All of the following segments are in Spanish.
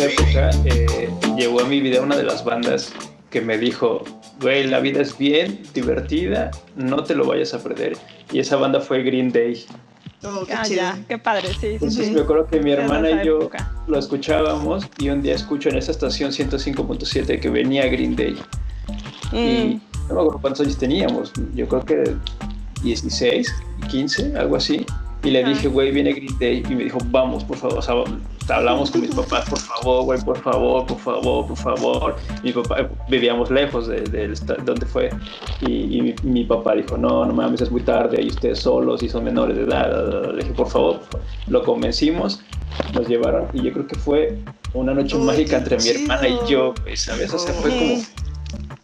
esa época eh, llegó a mi vida una de las bandas que me dijo, güey, la vida es bien divertida, no te lo vayas a perder. Y esa banda fue Green Day. Oh, qué, ah, ya, qué padre, sí. Entonces me acuerdo que mi hermana y yo lo escuchábamos y un día escucho en esa estación 105.7 que venía Green Day. Y mm. no me acuerdo cuántos años teníamos, yo creo que 16, 15, algo así. Y le dije, güey, viene Green Day. Y me dijo, vamos, por favor. O sea, hablamos con mis papás, por favor, güey, por favor, por favor, por favor. Mi papá, vivíamos lejos de, donde fue. Y, mi, papá dijo, no, no mames, es muy tarde. Y ustedes solos y son menores de edad. Le dije, por favor. Lo convencimos, nos llevaron. Y yo creo que fue una noche mágica entre mi hermana y yo, ¿sabes? O sea, fue como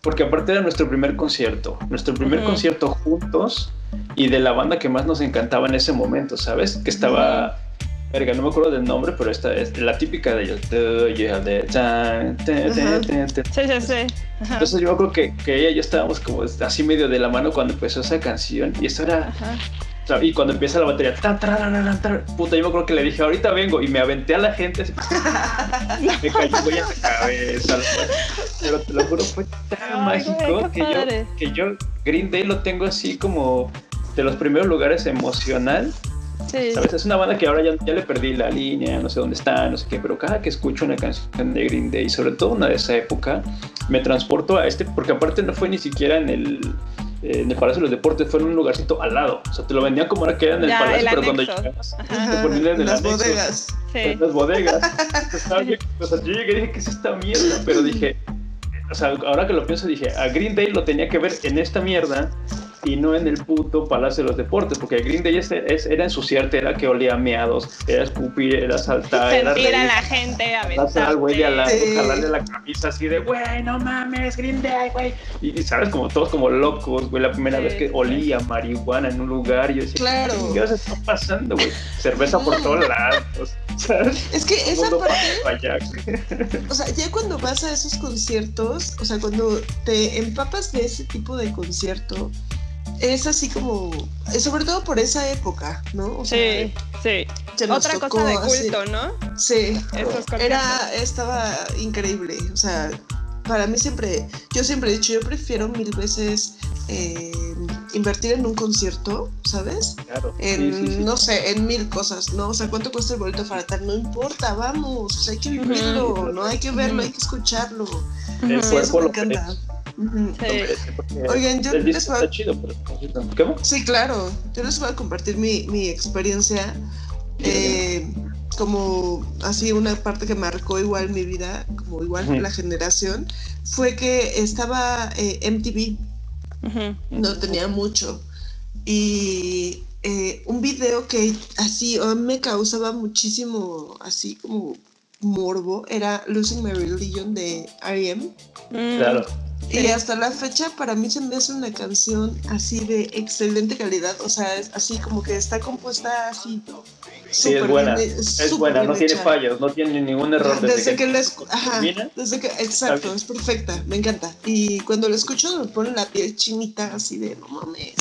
porque aparte era nuestro primer concierto, nuestro primer concierto juntos y de la banda que más nos encantaba en ese momento, ¿sabes? Que estaba, verga, no me acuerdo del nombre, pero esta es la típica de ellos. Sí, sí, sí. Entonces yo creo que, que ella y yo estábamos como así medio de la mano cuando empezó esa canción y eso era... Y cuando empieza la batería, puta, yo me acuerdo que le dije, ahorita vengo, y me aventé a la gente, me cayó en la cabeza. Pero te lo juro, fue tan mágico que yo, que yo, Green Day lo tengo así como de los primeros lugares emocional. Sí. ¿Sabes? Es una banda que ahora ya, ya le perdí la línea, no sé dónde está, no sé qué, pero cada que escucho una canción de Green Day, sobre todo una de esa época, me transporto a este, porque aparte no fue ni siquiera en el eh, en el Palacio de los Deportes fue en un lugarcito al lado. O sea, te lo vendían como era que era en el Palacio, pero cuando llegabas, te ponían en, las bodegas. Sí. En las bodegas. o sea, yo llegué y dije, ¿qué es esta mierda? Pero dije, o sea, ahora que lo pienso, dije, a Green Day lo tenía que ver en esta mierda y no en el puto Palacio de los Deportes, porque el Green Day es, era ensuciarte, era que olía meados, era escupir, era saltar, era reír, a la gente, a al güey de al lado, jalarle la camisa así de, güey, no mames, Green Day, güey. Y, sabes, como todos como locos, güey, la primera vez que olía marihuana en un lugar, y yo decía, claro. ¿qué se está pasando, güey? Cerveza por todos lados, ¿sabes? Es que esa parte, o sea, ya cuando vas a esos conciertos, o sea, cuando te empapas de ese tipo de concierto, es así como, sobre todo por esa época, ¿no? sí, sí. Otra cosa de culto, ¿no? Sí, era, estaba increíble, o sea, para mí siempre, yo siempre he dicho, yo prefiero mil veces eh, invertir en un concierto, ¿sabes? Claro. En, no sé, en mil cosas, ¿no? O sea, ¿cuánto cuesta el boleto para tal? No importa, vamos, o sea, hay que vivirlo, ¿no? Hay que verlo, hay que escucharlo. El cuerpo lo Oigan, yo les voy a... Sí, claro. Yo les voy a compartir mi, mi experiencia. Eh, como así una parte que marcó igual mi vida, como igual la generación, fue que estaba eh, MTV. No tenía mucho. Y eh, un video que así me causaba muchísimo, así como morbo, era Losing My Religion de R.E.M. Claro. Y hasta la fecha para mí se me hace una canción así de excelente calidad, o sea, es así como que está compuesta así. Sí, es buena, es buena, no tiene fallos, no tiene ningún error. Desde, que, la ajá, desde que, exacto, es perfecta, me encanta. Y cuando la escucho me pone la piel chinita así de, no mames.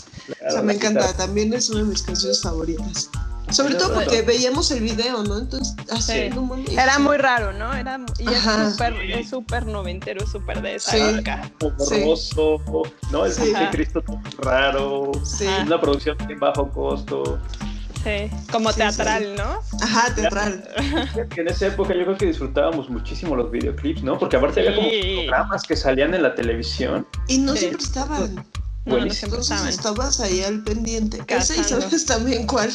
o sea, me encanta, también es una de mis canciones favoritas. Sobre todo porque veíamos el video, ¿no? Entonces, así, no Era muy raro, ¿no? Era, y es súper es super noventero, súper de esa sí. época. Borroso, ¿no? El sí. Cristo raro, sí. una producción de bajo costo. Sí, como teatral, ¿no? Ajá, teatral. En esa época yo creo que disfrutábamos muchísimo los videoclips, ¿no? Porque aparte había como programas que salían en la televisión. Y no siempre estaban. No, Entonces estabas ahí al pendiente. Ese y sabes también cuál.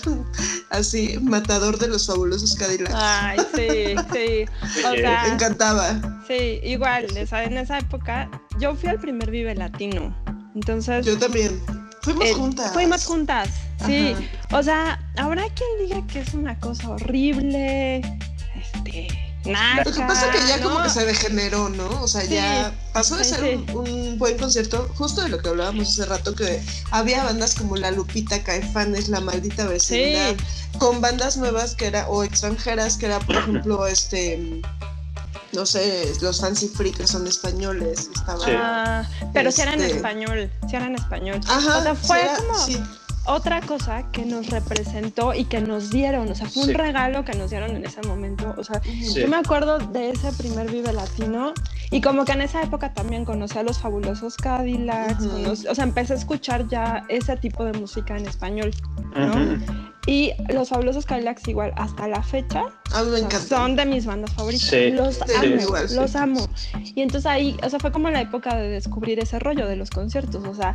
Así, matador de los fabulosos Cadillacs. Ay, sí, sí. O sea, Me encantaba. Sí, igual, en esa época yo fui al primer Vive Latino. Entonces. Yo también. Fuimos eh, juntas. Fuimos juntas, sí. O sea, habrá quien diga que es una cosa horrible. Este Nada. Lo que pasa es que ya como que se degeneró, ¿no? O sea, ya pasó de ser un, buen concierto, justo de lo que hablábamos hace rato, que había bandas como La Lupita, Caifanes, La Maldita Vecindad, con bandas nuevas que era, o extranjeras, que era, por ejemplo, este no sé, los Fancy Free que son españoles. Estaba, ah, pero si eran en este español, si eran en español. Ajá, o sea, fue como otra cosa que nos representó y que nos dieron, o sea, fue un regalo que nos dieron en ese momento. O sea, yo me acuerdo de ese primer Vive Latino y como que en esa época también conocí a los fabulosos Cadillacs, o sea, empecé a escuchar ya ese tipo de música en español, ¿no? Y los fabulosos Cadillacs igual hasta la fecha son de mis bandas favoritas. los amo, los amo. Y entonces ahí, o sea, fue como la época de descubrir ese rollo de los conciertos, o sea.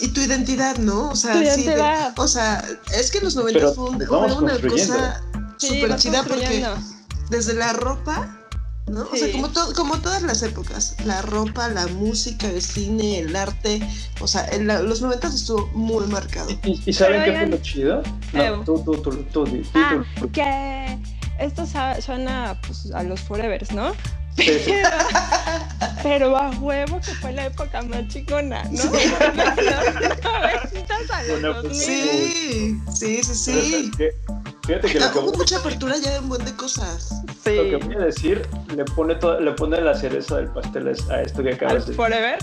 Y, tu identidad, ¿no? O sea, o sea, es que en los 90 fue, una cosa súper chida porque desde la ropa ¿no? O sea, como, como todas las épocas, la ropa, la música, el cine, el arte, o sea, en los noventas estuvo muy marcado. ¿Y, saben qué fue lo chido? No, tú, tú, tú, tú, ah, que esto suena pues, a los Forevers, ¿no? Pero, a huevo que fue la época más chicona, ¿no? sí, sí, sí, sí. Fíjate que lo que hubo mucha apertura ya de un buen de cosas. Sí. Lo que voy a decir le pone todo, le pone la cereza del pastel a esto que acabas de decir. Forever?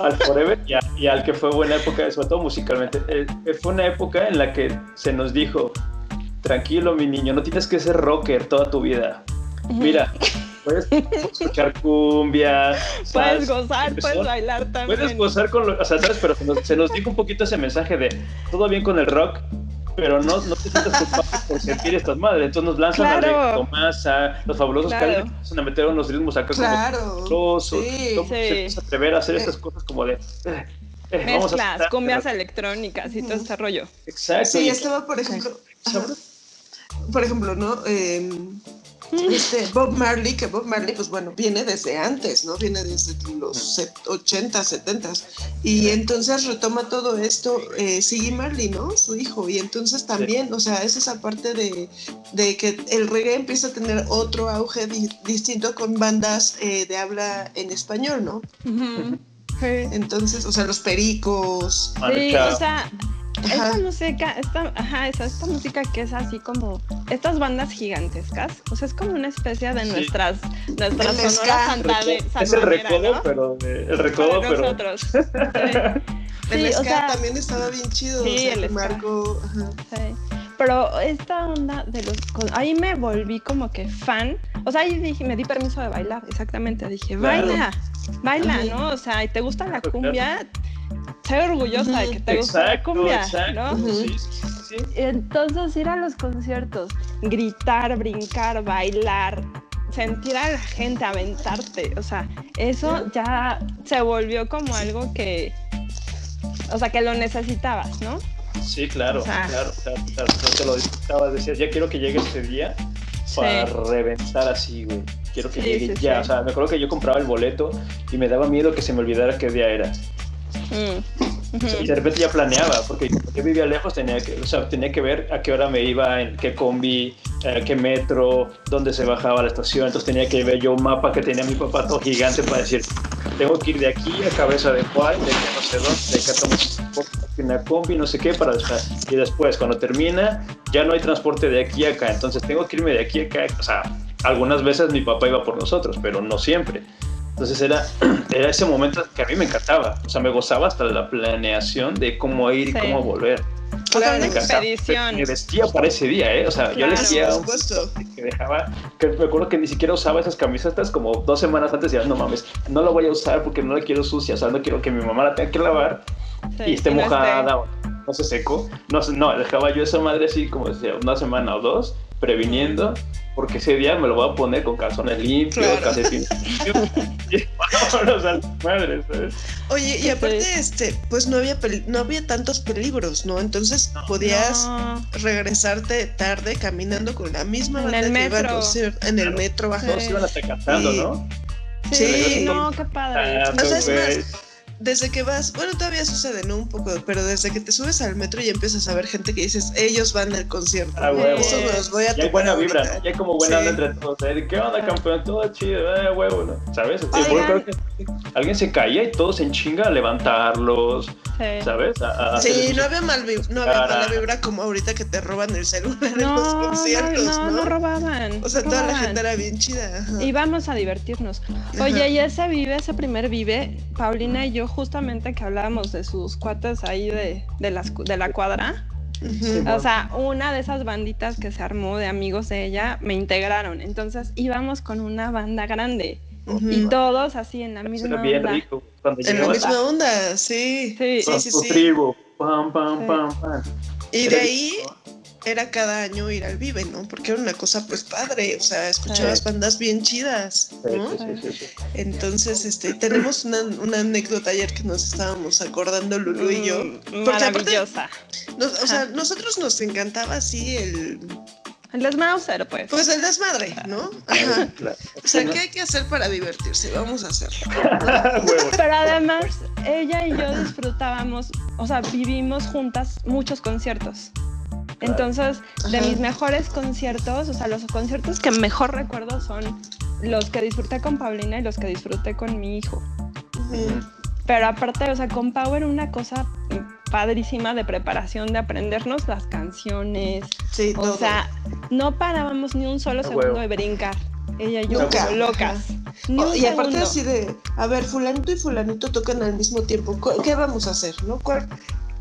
Al Forever y, y, al que fue buena época, sobre todo musicalmente. Eh, eh, fue una época en la que se nos dijo, tranquilo mi niño, no tienes que ser rocker toda tu vida. Mira, puedes escuchar cumbia. Puedes gozar, puedes bailar también. Puedes gozar con lo, o sea, ¿sabes? Pero se nos, se nos dijo un poquito ese mensaje de todo bien con el rock, pero no, no te sientas culpable por sentir estas madres. Entonces nos lanzan a a Tomasa, los fabulosos claro. que a meter unos ritmos acá claro. como sí, sí. atrever a hacer estas cosas como de eh, eh, mezclas, cumbias electrónicas y todo ese rollo. Exacto. Sí, estaba por ejemplo, por ejemplo, ¿no? Eh, este, Bob Marley, que Bob Marley, pues bueno, viene desde antes, ¿no? Viene desde los 80, 70. Y entonces retoma todo esto eh, Siggy Marley, ¿no? Su hijo. Y entonces también, o sea, es esa parte de, que el reggae empieza a tener otro auge distinto con bandas eh, de habla en español, ¿no? Entonces, o sea, los pericos. Sí, o sea, esta música, esta, ajá, esa, esta música que es así como estas bandas gigantescas, o sea, es como una especie de nuestras, nuestras sonoras santa Es el recodo, pero el recodo, pero nosotros. el sí, también estaba bien chido, sí, el marco, Sí. Pero esta onda de los ahí me volví como que fan, o sea, ahí dije, me di permiso de bailar, exactamente, dije, baila, baila, ¿no? O sea, y te gusta la cumbia, soy orgullosa de que te gusta la cumbia, ¿no? Entonces ir a los conciertos, gritar, brincar, bailar, sentir a la gente, aventarte, o sea, eso ya se volvió como algo que, o sea, que lo necesitabas, ¿no? Sí, claro, claro, claro, claro, te lo disfrutabas, decías, ya quiero que llegue ese día para reventar así, güey. Quiero que llegue ya, o sea, me acuerdo que yo compraba el boleto y me daba miedo que se me olvidara qué día era. Mm. Y de repente ya planeaba, porque yo vivía lejos, tenía que, o sea, tenía que ver a qué hora me iba, en qué combi, eh, qué metro, dónde se bajaba la estación. Entonces tenía que ver yo un mapa que tenía mi papá todo gigante para decir, tengo que ir de aquí a Cabeza de Juárez, de no sé dónde, de acá una combi, no sé qué, para después. Y después, cuando termina, ya no hay transporte de aquí a acá. Entonces tengo que irme de aquí a acá. O sea, algunas veces mi papá iba por nosotros, pero no siempre. Entonces era, era ese momento que a mí me encantaba. O sea, me gozaba hasta la planeación de cómo ir y cómo volver. Claro, me expedición. Me vestía para ese día, ¿eh? O sea, yo le un que dejaba, que me acuerdo que ni siquiera usaba esas camisetas como dos semanas antes y ya, no mames, no la voy a usar porque no la quiero sucia, o sea, no quiero que mi mamá la tenga que lavar y esté mojada, no se seco. No, no, dejaba yo esa madre así como decía, una semana o dos, previniendo porque ese día me lo voy a poner con calzones limpios, claro. y vámonos a madre, ¿sabes? Oye, y aparte, este, pues no había no había tantos peligros, ¿no? Entonces podías regresarte tarde caminando con la misma en el metro. en el metro bajo. Todos iban atacando, ¿no? Sí, no, qué padre. o sea, es más, desde que vas, bueno, todavía sucede, ¿no? Un poco, pero desde que te subes al metro y empiezas a ver gente que dices, ellos van al concierto. Ah, huevo. Eso los voy a ya hay buena vibra, ¿no? Ya hay como buena onda entre todos. ¿eh? ¿Qué onda, campeón? Todo chido, eh, huevo, ¿no? ¿Sabes? Sí, creo que alguien se caía y todos en chinga a levantarlos, ¿sabes? sí, no había, mal no había mala vibra como ahorita que te roban el celular en los conciertos, ¿no? No, no, robaban. O sea, toda la gente era bien chida. Y vamos a divertirnos. Oye, y ese vive, ese primer vive, Paulina y yo justamente que hablábamos de sus cuates ahí de, de, las, de la cuadra. o sea, una de esas banditas que se armó de amigos de ella me integraron. Entonces íbamos con una banda grande. Y todos así en la misma onda. Rico, en la misma onda, sí. Sí, sí, sí. Tribu. Pam, pam, pam, pam. Y de ahí era cada año ir al Vive, ¿no? Porque era una cosa pues padre, o sea, escuchabas bandas bien chidas, ¿no? Entonces, este, tenemos una, una, anécdota ayer que nos estábamos acordando Lulu y yo. Mm, maravillosa. o sea, nosotros nos encantaba así el... El desmadre, pues. Pues el desmadre, ¿no? Ajá. O sea, ¿qué hay que hacer para divertirse? Vamos a hacerlo. Pero además, ella y yo disfrutábamos, o sea, vivimos juntas muchos conciertos. Entonces, de mis mejores conciertos, o sea, los conciertos que mejor recuerdo son los que disfruté con Paulina y los que disfruté con mi hijo. Pero aparte, o sea, con Pau era una cosa padrísima de preparación, de aprendernos las canciones. Sí, o sea, no parábamos ni un solo segundo de brincar. Ella y yo como locas. Oh, y aparte así de, a ver, fulanito y fulanito tocan al mismo tiempo. ¿Qué vamos a hacer? ¿No?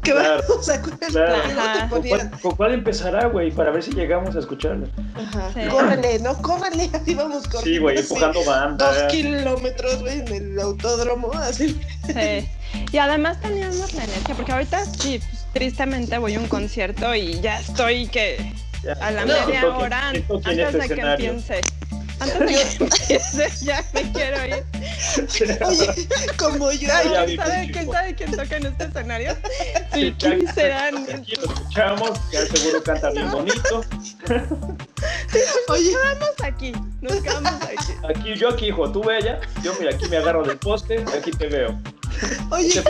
¿Qué claro, vamos a claro. ¿Con, cuál, empezará, güey? Para ver si llegamos a escucharlo. Ajá. Córrele, ¿no? Córrele, así vamos corriendo. Sí, güey, empujando banda. Dos kilómetros, güey, en el autódromo, así. Sí. Y además teníamos la energía, porque ahorita sí, pues, tristemente voy a un concierto y ya estoy que a la media hora antes de que empiece. Antes de que ya me quiero ir. Oye, como yo. ¿Quién sabe, ¿quién sabe quién toca en este escenario? Sí, ¿quién serán? Aquí lo escuchamos, ya seguro canta bien bonito. Oye, nos quedamos aquí, nos quedamos aquí. Aquí, yo aquí, hijo, tú ve allá. Yo, mira, aquí me agarro del poste, aquí te veo. Oye, yo.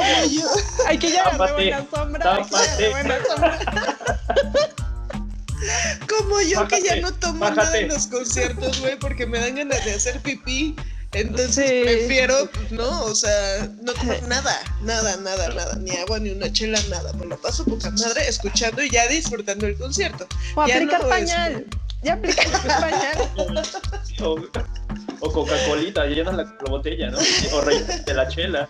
Aquí ya agarré buena sombra. Aquí buena sombra. Como yo que ya no tomo nada en los conciertos, güey, porque me dan ganas de hacer pipí. Entonces prefiero, ¿no? O sea, no tomar nada, nada, nada, nada, ni agua, ni una chela, nada. Me lo paso poca madre escuchando y ya disfrutando el concierto. O aplicar pañal. Ya aplicar pañal. O, Coca-Colita, llenas la, la, botella, ¿no? O rellenas de la chela.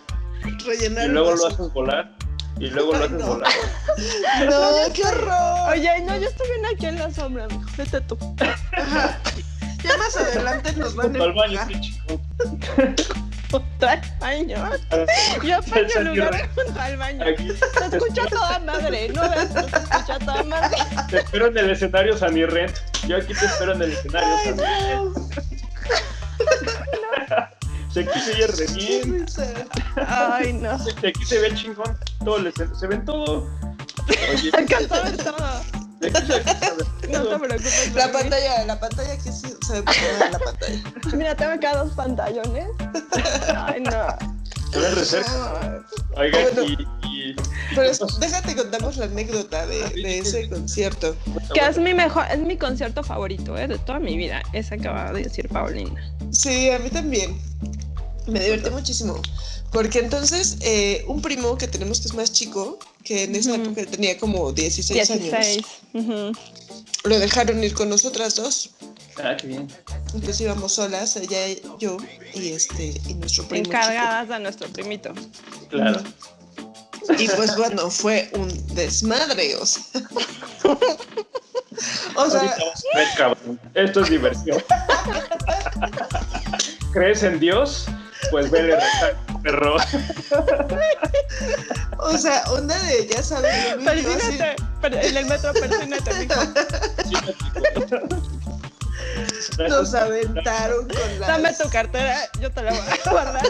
Rellenar y luego lo haces volar y luego lo haces volar. No, qué horror. Oye, no, yo estoy bien aquí en la sombra, mijo. Vete tú. Ya más adelante nos van a al baño, Junto al baño. Yo apaño el lugar junto al baño. Se escucha toda madre, ¿no ves? Se escucha toda madre. Te espero en el escenario Sammy Rent. Yo aquí te espero en el escenario Sammy Rent. Aquí se ve re bien. Ay, no. Aquí se ve chingón. Todo se, ve todo. Oye, a ver todo. No te preocupes. La pantalla, la pantalla aquí se, se ve la pantalla. Mira, tengo acá dos pantallones. Ay, no. Se ven reserva. Oiga, y, Pero déjate contamos la anécdota de, de, ese concierto. Que es mi mejor, es mi concierto favorito, ¿eh? de toda mi vida. Esa acaba de decir Paulina. Sí, a mí también. Me divertí muchísimo. Porque entonces, eh, un primo que tenemos que es más chico, que en esa época tenía como 16, años, lo dejaron ir con nosotras dos. Ah, qué bien. Entonces íbamos solas, ella, yo y este y nuestro primo. Encargadas a nuestro primito. Claro. Y pues bueno, fue un desmadre, o sea. o sea. Esto es diversión. ¿Crees en Dios? Pues vele perro. O sea, onda de, ya sabes. Persínate, en el metro, persínate, mijo. Nos aventaron con la. Dame tu cartera, yo te la voy a guardar.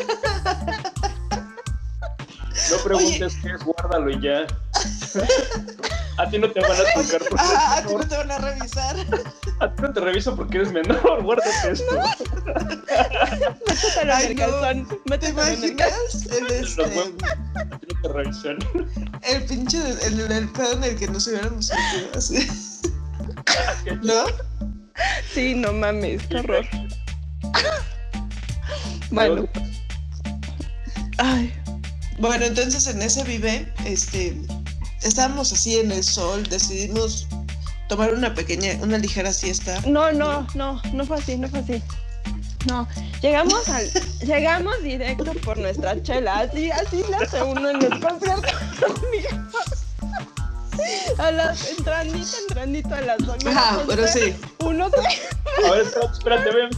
No preguntes qué es, guárdalo y ya. A ti no te van a tocar. Porque ah, a ti no te van a revisar. A ti no te reviso porque eres menor, guárdate esto. Métetelo en el calzón. Métetelo en el. Este... A ti no te revisan. El pinche, el, el pedo en el que nos hubiéramos metido así. ¿No? Sí, no mames, qué horror. Bueno. Ay. Bueno, entonces en ese vive, este, estábamos así en el sol, decidimos tomar una pequeña, una ligera siesta. No, no, no, no fue así, no fue así. No, Llegamos al, llegamos directo por nuestra chela, así, así la hace uno en el concierto. a las entrandito, entrandito a las zona. Ajá, pero sí. Uno se... A ver, espérate, ven.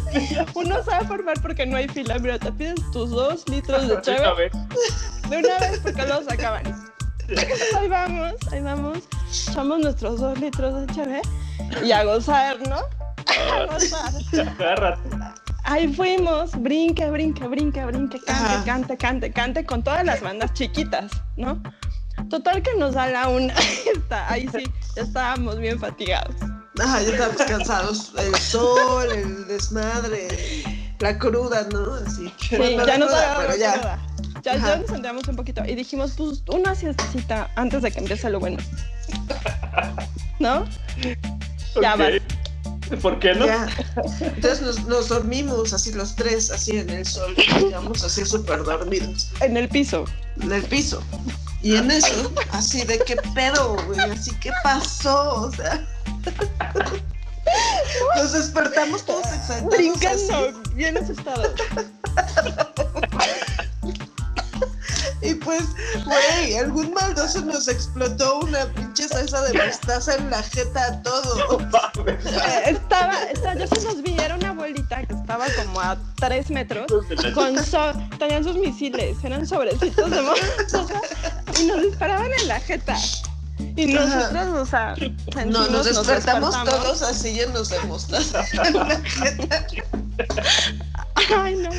Uno sabe formar porque no hay fila. Mira, te pides tus dos litros de cheve. De una vez porque los acaban. ahí vamos, ahí vamos. Echamos nuestros dos litros de cheve y a gozar, ¿no? A gozar. Ahí fuimos, brinque, brinque, brinque, brinque, cante, cante, cante, cante, con todas las bandas chiquitas, ¿no? Total que nos da la una. ahí sí, ya estábamos bien fatigados. Ajá, ya estábamos cansados. El sol, el desmadre, la cruda, ¿no? Así. Sí, ya nos da pero ya. Ya, ya, nos centramos un poquito y dijimos, pues una siestecita antes de que empiece lo bueno. ¿No? Ya va. ¿Por qué no? Ya. Entonces nos, nos, dormimos así los tres, así en el sol, digamos, así súper dormidos. En el piso. En el piso. Y en eso, así de qué pedo, güey, así qué pasó, o sea. Nos despertamos todos exaltados. Brincando, bien asustados. Y pues, güey, algún maldoso nos explotó una pinche salsa de mostaza en la jeta a todo. estaba, estaba, yo se los vi, era una bolita que estaba como a tres metros, con tenían sus misiles, eran sobrecitos de mostaza y nos disparaban en la jeta. Y nosotros, o sea, no, nos despertamos, todos así llenos de mostaza en la jeta. Ay, no,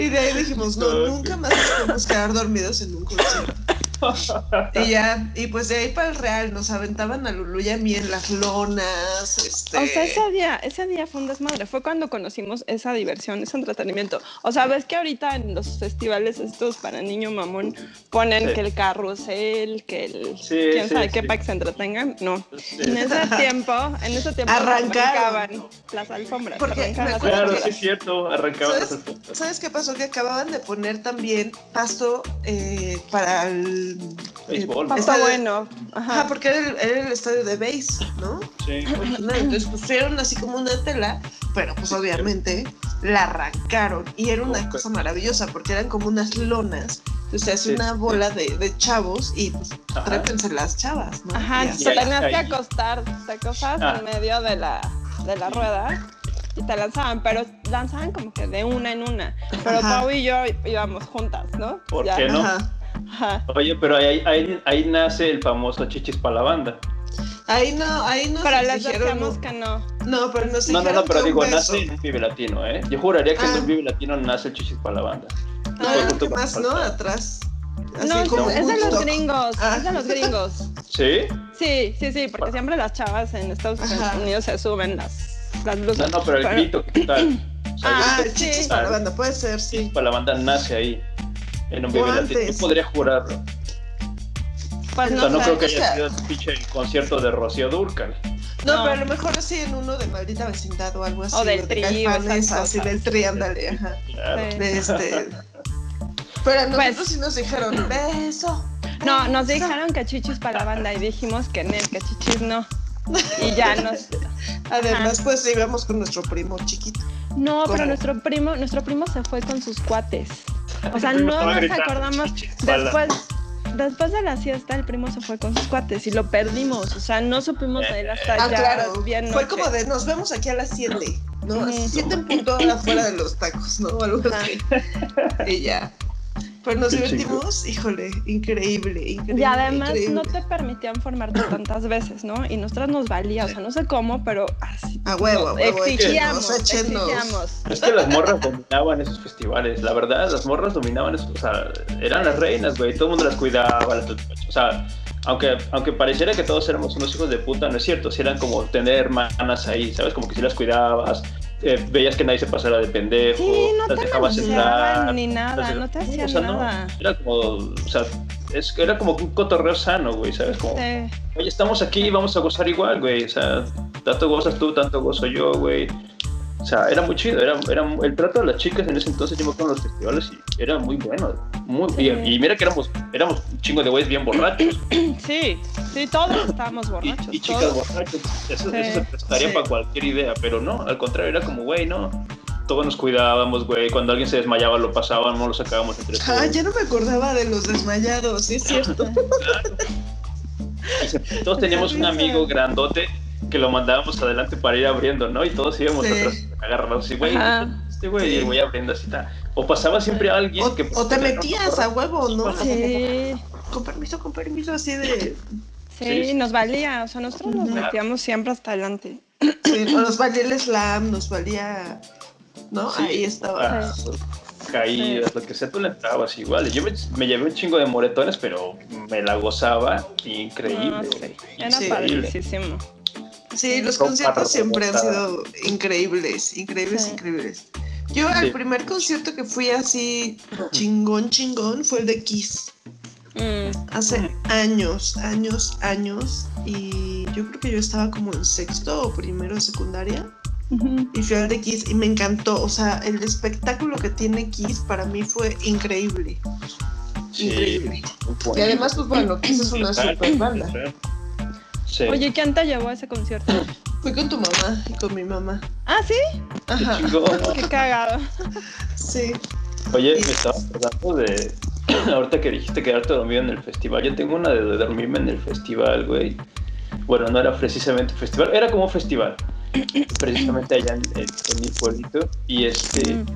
Y de ahí dijimos, no, nunca más podemos quedar dormidos en un concierto. y ya, y pues de ahí para el Real nos aventaban a Lulu y a mí en las lonas. Este... O sea, ese día, ese día fue un desmadre. Fue cuando conocimos esa diversión, ese entretenimiento. O sea, ves que ahorita en los festivales estos para niño mamón ponen que el carrusel, que el quién sabe qué para que se entretengan. No. En ese tiempo, en ese tiempo arrancaban las alfombras. Porque claro, sí es cierto, arrancaban ¿Sabes, las alfombras. ¿Sabes qué pasó? Que acababan de poner también pasto eh, para el Está bueno. Ajá. porque era el, estadio de base, ¿no? Sí. Entonces pusieron así como una tela, pero pues obviamente la arrancaron y era una cosa maravillosa porque eran como unas lonas. Entonces se hace una bola de, de, chavos y pues trépense las chavas, ¿no? Ajá, te tenías que acostar, te acostabas en ah. medio de la, de la rueda y te lanzaban, pero lanzaban como que de una en una. Pero Pau y yo íbamos juntas, ¿no? ¿Por qué no? Oye, pero ahí, ahí, ahí, nace el famoso chichis para la banda. Ahí no, ahí no. Para las decíamos que no. No, pero no No, no, no, pero digo, nace en un Vive Latino, ¿eh? Yo juraría que en un ah. Vive Latino nace el chichis para la banda. No, más, ¿no? Atrás. no, es de los gringos, ah. es de los gringos. ¿Sí? Sí, sí, sí, porque siempre las chavas en Estados Unidos se suben las, las blusas. No, no, pero el grito, ¿qué tal? ah, el chichis para la banda, puede ser, sí. Para la banda nace ahí en un Vive podría jurarlo. Pues no, o sea, no creo que haya sido el pinche concierto de Rocío Durcal. No, no, pero a lo mejor así en uno de maldita vecindad o algo así. O del tri, así del tri, ándale, ajá. Claro. De este. Pero a nosotros pues, sí nos dijeron beso. No, nos dijeron que chichis para la banda y dijimos que no, que chichis no. Y ya nos. Además, pues íbamos con nuestro primo chiquito. No, pero nuestro primo, nuestro primo se fue con sus cuates. O sea, no nos acordamos. Después, después de la siesta, el primo se fue con sus cuates y lo perdimos. O sea, no supimos a él hasta ah, claro. bien Fue como de, nos vemos aquí a las 7, ¿no? Uh -huh. 7 en punto afuera de los tacos, ¿no? algo así. y ya. Pero nos divertimos, híjole, increíble, increíble. Y además no te permitían formarte tantas veces, ¿no? Y nosotras nos valía, o sea, no sé cómo, pero así. A huevo, a huevo. Exigíamos, exigíamos. Es que las morras dominaban esos festivales, la verdad, las morras dominaban eso, o sea, eran las reinas, güey, todo el mundo las cuidaba, las, o sea, aunque, aunque pareciera que todos éramos unos hijos de puta, no es cierto, si eran como tener hermanas ahí, ¿sabes? Como que si las cuidabas, eh, veías que nadie se pasara de pendejo, sí, no las te dejabas entrar. Ni nada, no te hacían o sea, nada. No, era como, o sea, es, era como un cotorreo sano, güey, ¿sabes? Como, sí. oye, estamos aquí, vamos a gozar igual, güey, o sea, tanto gozas tú, tanto gozo yo, güey. O sea, era muy chido, era, era el trato de las chicas en ese entonces, yo me acuerdo en los festivales y era muy bueno, muy bien. Y mira que éramos, éramos un chingo de güeyes bien borrachos. Sí, sí, todos estábamos borrachos. Y, y chicas borrachos, eso, sí, eso se prestaría sí. para cualquier idea, pero no, al contrario, era como, güey, no, todos nos cuidábamos, güey. Cuando alguien se desmayaba, lo pasábamos, lo sacábamos entre todos. Ah, ya no me acordaba de los desmayados, sí es cierto. todos teníamos un amigo grandote que lo mandábamos adelante para ir abriendo, ¿no? Y todos íbamos atrás agarrados así, güey, este güey, y voy abriendo así. O pasaba siempre a alguien o, que... O te metías a huevo, ¿no? Sí. Con permiso, con permiso, así de... Sí, nos valía, o sea, nosotros nos metíamos siempre hasta adelante. Sí, nos valía el slam, nos valía, ¿no? Ahí estaba. Ah, caídas, lo que sea, tú le entrabas igual. Yo me, llevé un chingo de moretones, pero me la gozaba increíble. Era padrísimo. Sí, los conciertos siempre han sido increíbles, increíbles, increíbles. Yo al primer concierto que fui así chingón, chingón fue el de Kiss. Mm. Hace años, años, años. Y yo creo que yo estaba como en sexto o primero de secundaria. Y fui al de Kiss y me encantó. O sea, el espectáculo que tiene Kiss para mí fue increíble. increíble. Y además, pues bueno, Kiss es una super banda. Oye, ¿quién te llevó a ese concierto? Fui con tu mamá y con mi mamá. ¿Ah, sí? Ajá. Qué cagado. Sí. Oye, me estaba acordando de. Ahorita que dijiste quedarte dormido en el festival. Yo tengo una de dormirme en el festival, güey. Bueno, no era precisamente festival, era como festival. Precisamente allá en, mi pueblito. Y este. Mm.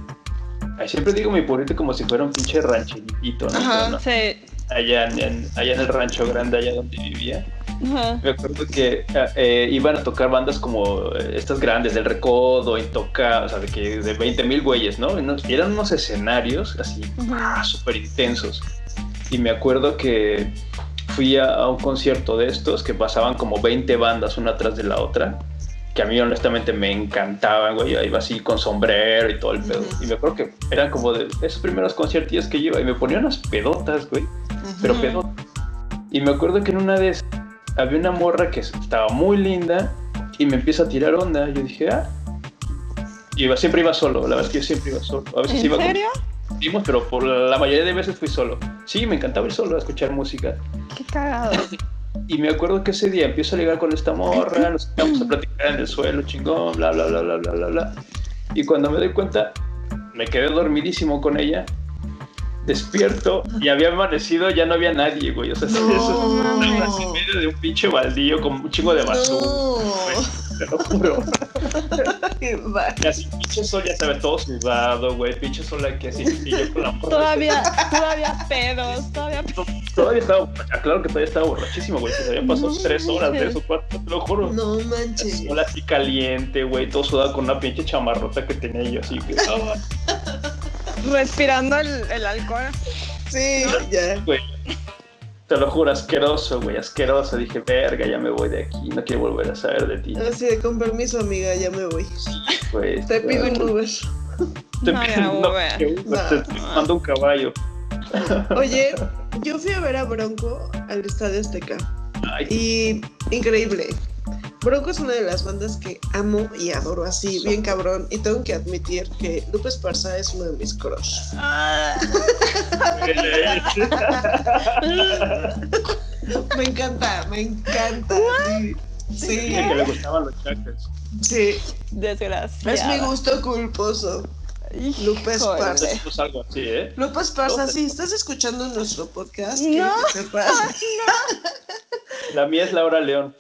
Siempre digo mi pueblito como si fuera un pinche rancherito, ¿no? Ajá, sí. Allá en, allá en el rancho grande, allá donde vivía me acuerdo que eh, iban a tocar bandas como eh, estas grandes, del Recodo, y toca, o sea, de que de 20 mil güeyes, ¿no? Y eran unos escenarios así ah, súper intensos. Y me acuerdo que fui a, un concierto de estos que pasaban como 20 bandas una tras de la otra, que a mí honestamente me encantaban, güey. Yo iba así con sombrero y todo el pedo. Y me acuerdo que eran como de esos primeros conciertos que yo iba y me ponían unas pedotas, güey. Pero pedotas. Y me acuerdo que en una de esas había una morra que estaba muy linda y me empieza a tirar onda. Yo dije, ah. Y iba, siempre iba solo, la verdad es que yo siempre iba solo. A veces ¿En iba serio? Con... pero por la mayoría de veces fui solo. Sí, me encantaba ir solo a escuchar música. Qué cagado. Y me acuerdo que ese día empiezo a ligar con esta morra, nos quedamos a platicar en el suelo, chingón, bla, bla, bla, bla, bla, bla, bla. Y cuando me doy cuenta, me quedé dormidísimo con ella despierto y había amanecido, ya no había nadie, güey. O sea, no. eso es en medio de un pinche baldío con un chingo de basura. No. Te lo juro. y así, pinche sol, ya sabes, todo sudado, güey. Pinche sol aquí así, y yo con la morra. Todavía, todavía pedos, todavía Todavía estaba, claro que todavía estaba borrachísimo, güey. Se habían pasado tres horas, tres o cuatro, te lo juro. No manches. Sol así caliente, güey, todo sudado con una pinche chamarrota que tenía yo así, que respirando el, el alcohol. Sí, ya. Te lo juro, asqueroso, güey, asqueroso. Dije, verga, ya me voy de aquí, no quiero volver a saber de ti. Así de, con permiso, amiga, ya me voy. Te pido un Uber. Te pido un Uber. Te mando un caballo. Oye, yo fui a ver a Bronco al Estadio Azteca. Y increíble. Bronco es una de las bandas que amo y adoro así, bien cabrón. Y tengo que admitir que Lupe Esparza es uno de mis crush. me encanta, me encanta. Sí. Que le gustaban los chakras. Sí. Desgracia. Es mi gusto culposo. Lupe Esparza. algo así, ¿eh? Lupe Esparza, si estás escuchando nuestro podcast, no. La mía es Laura León.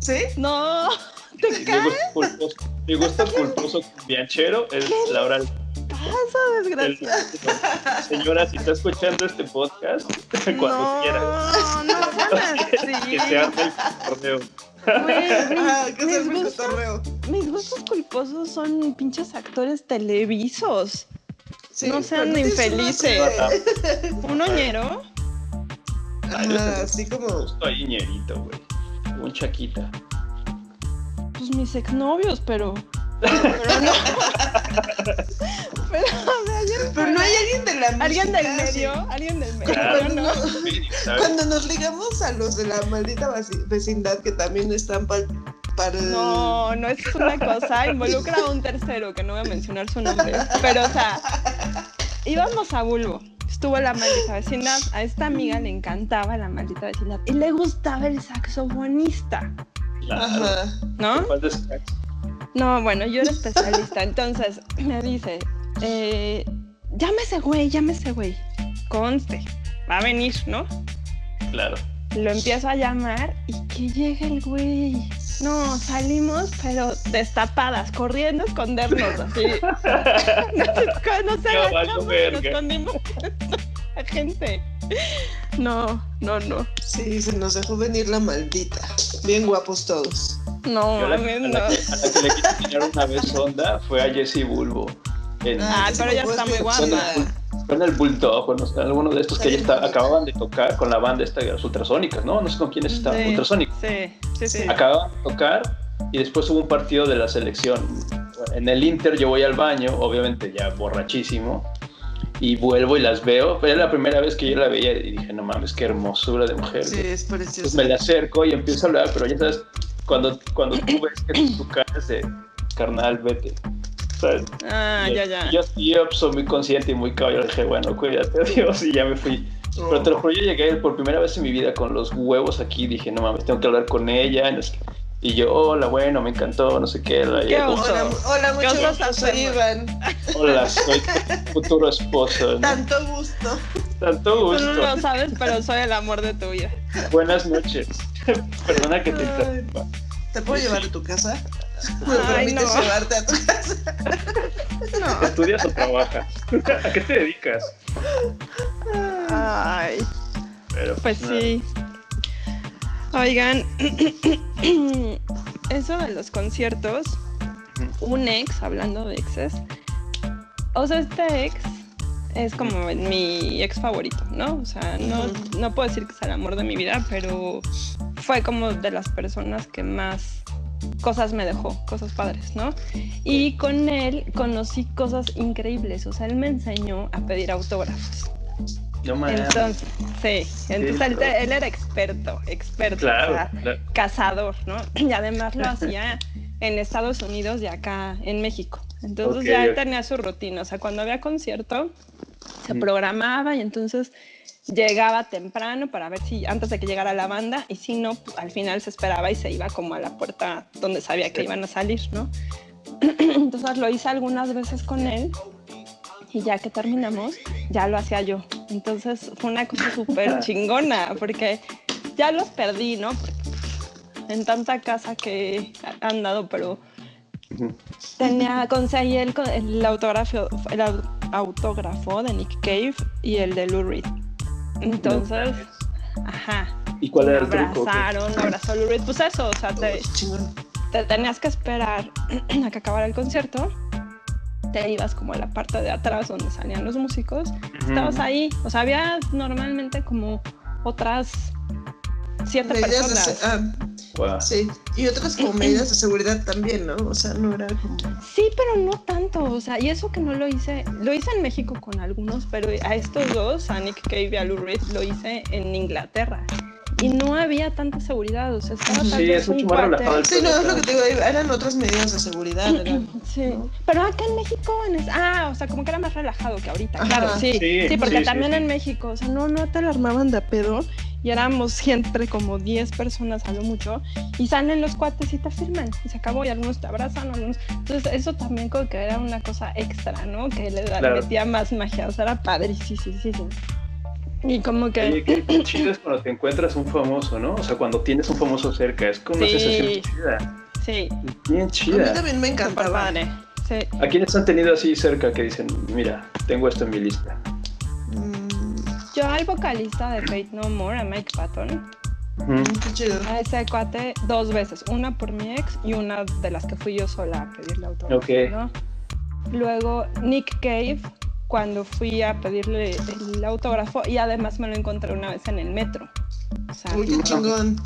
¿Sí? No, ¿te sí, caes? Mi gusto culposo, bianchero es Laura. Pasa, desgracia. Señora, si está escuchando este podcast, cuando no, quiera. No, no, así. Que se arme el torneo. ah, mis, gustos, torneo. mis gustos culposos son pinches actores televisos. Sí, no sean infelices. ¿Un oñero? Ah, así como. Justo ahí ñerito, güey un Chaquita? Pues mis exnovios, pero. Pero no. pero, pero no hay alguien de la ¿Alguien del medio? ¿Alguien del medio? Cuando, no. cuando nos ligamos a los de la maldita vecindad que también están para el... No, no es una cosa, involucra a un tercero, que no voy a mencionar su nombre. Pero, o sea, íbamos a Bulbo estuvo la maldita vecindad. A esta amiga le encantaba la maldita vecindad y le gustaba el saxofonista. Ajá. ¿No? No, bueno, yo era especialista. Entonces me dice, eh, llámese güey, llámese güey. Conste, va a venir, ¿no? Claro. Lo empiezo a llamar y que llega el güey. No, salimos, pero destapadas, corriendo a escondernos, así. no, no sé, no, nos escondimos la gente. No, no, no. Sí, se nos dejó venir la maldita. Bien guapos todos. No, a, la, que, no. a, la que, le quise enseñar una vez onda fue a Jessie Bulbo. ah, pero ya está muy guapa. Fue en el Bulldog, o alguno de estos que ya está, acababan de tocar con la banda esta de las ultrasónicas, ¿no? No sé con quiénes estaban, sí. Sí, sí, sí. Acababan de tocar y después hubo un partido de la selección. En el Inter yo voy al baño, obviamente ya borrachísimo, y vuelvo y las veo. Pero era la primera vez que yo la veía y dije, no mames, qué hermosura de mujer. Sí, es precioso. Pues me la acerco y empiezo a hablar, pero ya sabes, cuando, cuando tú ves que tu cara es de carnal, vete. ¿Sabes? Ah, y, ya, ya. Yo, yo soy muy consciente y muy caballero. Dije, bueno, cuídate, adiós, y ya me fui. Oh. Pero te lo juro, yo llegué por primera vez en mi vida con los huevos aquí. Dije, no mames, tengo que hablar con ella. No sé qué. Y yo, hola, bueno, me encantó, no sé qué. Hola, hola mucho ¿Qué gusto, soy? Iván. Hola, soy tu futuro esposo. ¿no? Tanto gusto. Tanto Tú gusto. no lo sabes, pero soy el amor de tu vida. Buenas noches. Perdona que te interrumpa. ¿Te puedo llevar a tu casa? ¿Me Ay, permites no. llevarte a tu casa? No. ¿Estudias o trabajas? ¿A qué te dedicas? Ay, Pero, pues sí. Oigan, eso de los conciertos, un ex, hablando de exes, o sea, este ex es como mi ex favorito, ¿no? O sea, no, no puedo decir que es el amor de mi vida, pero fue como de las personas que más cosas me dejó, cosas padres, ¿no? Y con él conocí cosas increíbles, o sea, él me enseñó a pedir autógrafos. No mames. Entonces, sí, entonces él, él era experto, experto, o Claro, sea, claro. cazador, ¿no? Y además lo hacía en Estados Unidos y acá en México. Entonces Ok, ya él ok. tenía su rutina, o sea, cuando había concierto, se Ujú. programaba y entonces llegaba temprano para ver si antes de que llegara la banda y si no, pues, al final se esperaba y se iba como a la puerta donde sabía que iban a salir, ¿no? Entonces lo hice algunas veces con él y ya que terminamos, ya lo hacía yo. Entonces fue una cosa súper chingona porque ya los perdí, ¿no? En tanta casa que han andado, pero tenía, conseguí el, el autógrafo, el au- autógrafo de Nick Cave y el de Lou Reed. Entonces, ajá. ¿Y cuál era el truco? abrazaron, me abrazó Lou Reed. Pues eso, o sea, te, tenías que esperar a que acabara el concierto. Te ibas como a la parte de atrás donde salían los músicos. Estabas ahí. O sea, había normalmente como otras siete personas. se- ah, Sí. Y otras como medidas de seguridad también, ¿no? O sea, no era como. Sí, pero no tanto, o sea, y eso que no lo hice, lo hice en México con algunos, pero a estos dos, a Nick Cave y a Lou Reed, lo hice en Inglaterra. Y no había tanta seguridad, o sea, estaba Sí, es mucho más relajado el Sí, no, es lo que te digo, eran otras medidas de seguridad. Era, Sí, pero acá en México, en es- ah, o sea, como que era más relajado que ahorita, Ajá. claro, sí, Sí, sí, porque sí, también sí. en México, o sea, no, no te lo armaban de a pedo y éramos siempre como 10 personas a lo mucho y salen los cuates y te firman y se acabó y algunos te abrazan, algunos, entonces eso también como que era una cosa extra, ¿no? Que le, Claro. metía más magia, o sea, era padrísimo, sí, sí, sí. Y como que... Oye, qué, qué chido es cuando te encuentras un famoso, ¿no? O sea, cuando tienes un famoso cerca, es como una sensación chida. Sí, Bien a mí chida. también me encantaba. Sí. ¿A quiénes han tenido así cerca que dicen, mira, tengo esto en mi lista? Mm, Yo al vocalista de Fate No More, a Mike Patton, Ujú. qué chido. A ese cuate dos veces, una por mi ex y una de las que fui yo sola a pedirle autógrafo. Ok. ¿no? Luego Nick Cave, cuando fui a pedirle el autógrafo y además me lo encontré una vez en el metro. O sea, Uy, qué chingón.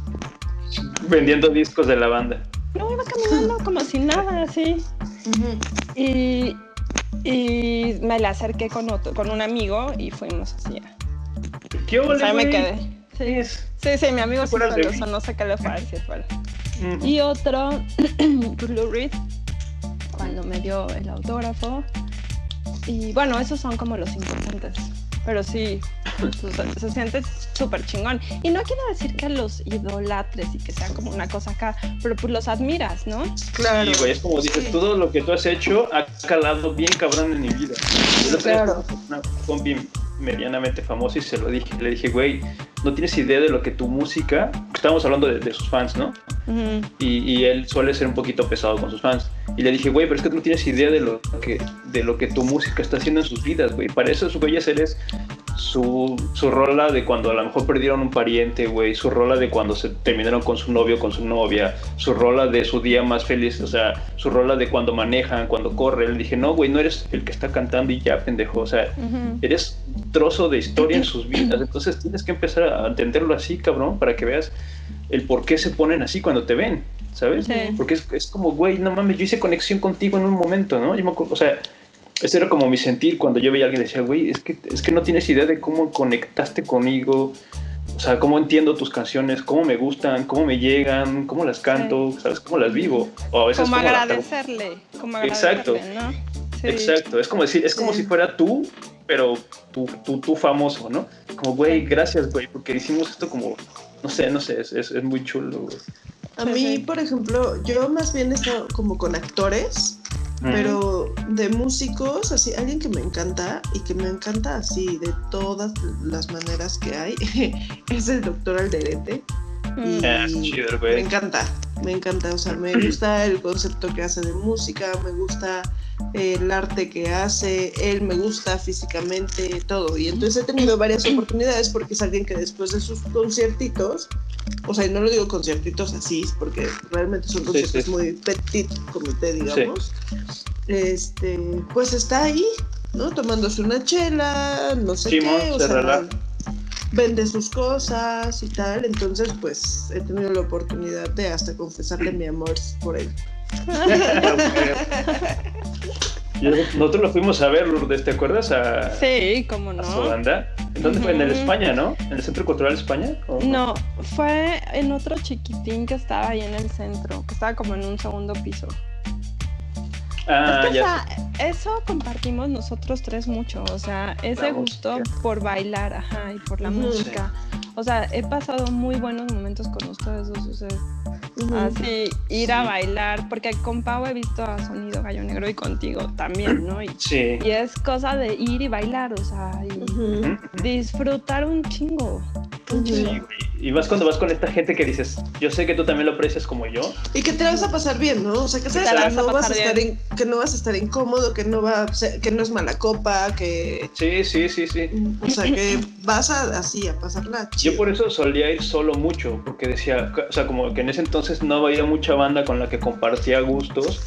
Vendiendo discos de la banda. no iba caminando como si nada, así. Y, y me le acerqué con, otro, con un amigo y fuimos así. ¿Qué O sea, me quedé. Sí, sí, sí, mi amigo ¿Te sí fue no sé qué le fue a decir. Ujú. Y otro, Lou Reed, cuando me dio el autógrafo. Y bueno, esos son como los importantes. Pero sí, se, siente súper chingón. Y no quiero decir que los idolatres y que sea como una cosa acá, pero pues los admiras, ¿no? Claro. Y güey, es como dices, todo lo que tú has hecho ha calado bien cabrón en mi vida. claro. Una combi medianamente famosa y se lo dije, le dije, güey, no tienes idea de lo que tu música, estábamos hablando de, sus fans, ¿no? y, y, él suele ser un poquito pesado con sus fans. Y le dije, güey, pero es que tú no tienes idea de lo que, de lo que tu música está haciendo en sus vidas, güey. Para eso, güey, eres su, su rola de cuando a lo mejor perdieron un pariente, güey, su rola de cuando se terminaron con su novio, con su novia, su rola de su día más feliz, o sea, su rola de cuando manejan, cuando corren. Le dije, no, güey, no eres el que está cantando y ya, pendejo, o sea, eres trozo de historia en sus vidas, entonces tienes que empezar a entenderlo así, cabrón, para que veas el por qué se ponen así cuando te ven, ¿sabes? Porque es, es como, güey, no mames, yo hice conexión contigo en un momento, ¿no? Yo me o sea, ese era como mi sentir cuando yo veía a alguien y decía, güey, es que, es que no tienes idea de cómo conectaste conmigo, o sea, cómo entiendo tus canciones, cómo me gustan, cómo me llegan, cómo las canto, ¿sabes? Cómo las vivo. O a veces como agradecerle, como Exacto. ¿no? Exacto, es como decir, es como si fuera tú, pero tú, tú, tú famoso, ¿no? Como, güey, gracias, güey, porque hicimos esto como, no sé, no sé, es, es, muy chulo, A mí, por ejemplo, yo más bien he estado como con actores pero de músicos, así, alguien que me encanta y que me encanta así de todas las maneras que hay, es el doctor Alderete. Y ah, me encanta, me encanta, o sea, me gusta el concepto que hace de música, me gusta el arte que hace, él me gusta físicamente, todo. Y entonces he tenido varias oportunidades porque es alguien que después de sus conciertitos, o sea, no lo digo conciertitos así, porque realmente son conciertos muy petit, como te digamos, este, pues está ahí, ¿no? Tomándose una chela, no sé qué, o sea, vende sus cosas y tal, entonces pues he tenido la oportunidad de hasta confesarle mi amor por él. Nosotros lo fuimos a ver, Lourdes, ¿te acuerdas? A, sí, cómo no. A su banda. ¿Dónde fue? ¿En el España, no? ¿En el Centro Cultural España? No, fue en otro chiquitín que estaba ahí en el centro, que estaba como en un segundo piso. Ah, ya eso compartimos nosotros tres mucho, o sea, ese gusto por bailar, ajá, y por la música. O sea, he pasado muy buenos momentos con ustedes dos, o sea, Así, ir a bailar, porque con Pau he visto a Sonido Gallo Negro y contigo también, ¿no? Y, sí. y es cosa de ir y bailar, o sea, y disfrutar un chingo. Y más cuando vas con esta gente que dices, yo sé que tú también lo aprecias como yo. Y que te vas a pasar bien, ¿no? O sea, que sabes que no, vas a estar que no vas a estar incómodo, que no, va que no es mala copa, que... Sí, sí, sí, sí. O sea, que vas a, así a pasarla Yo por eso solía ir solo mucho, porque decía, o sea, como que en ese entonces no había mucha banda con la que compartía gustos.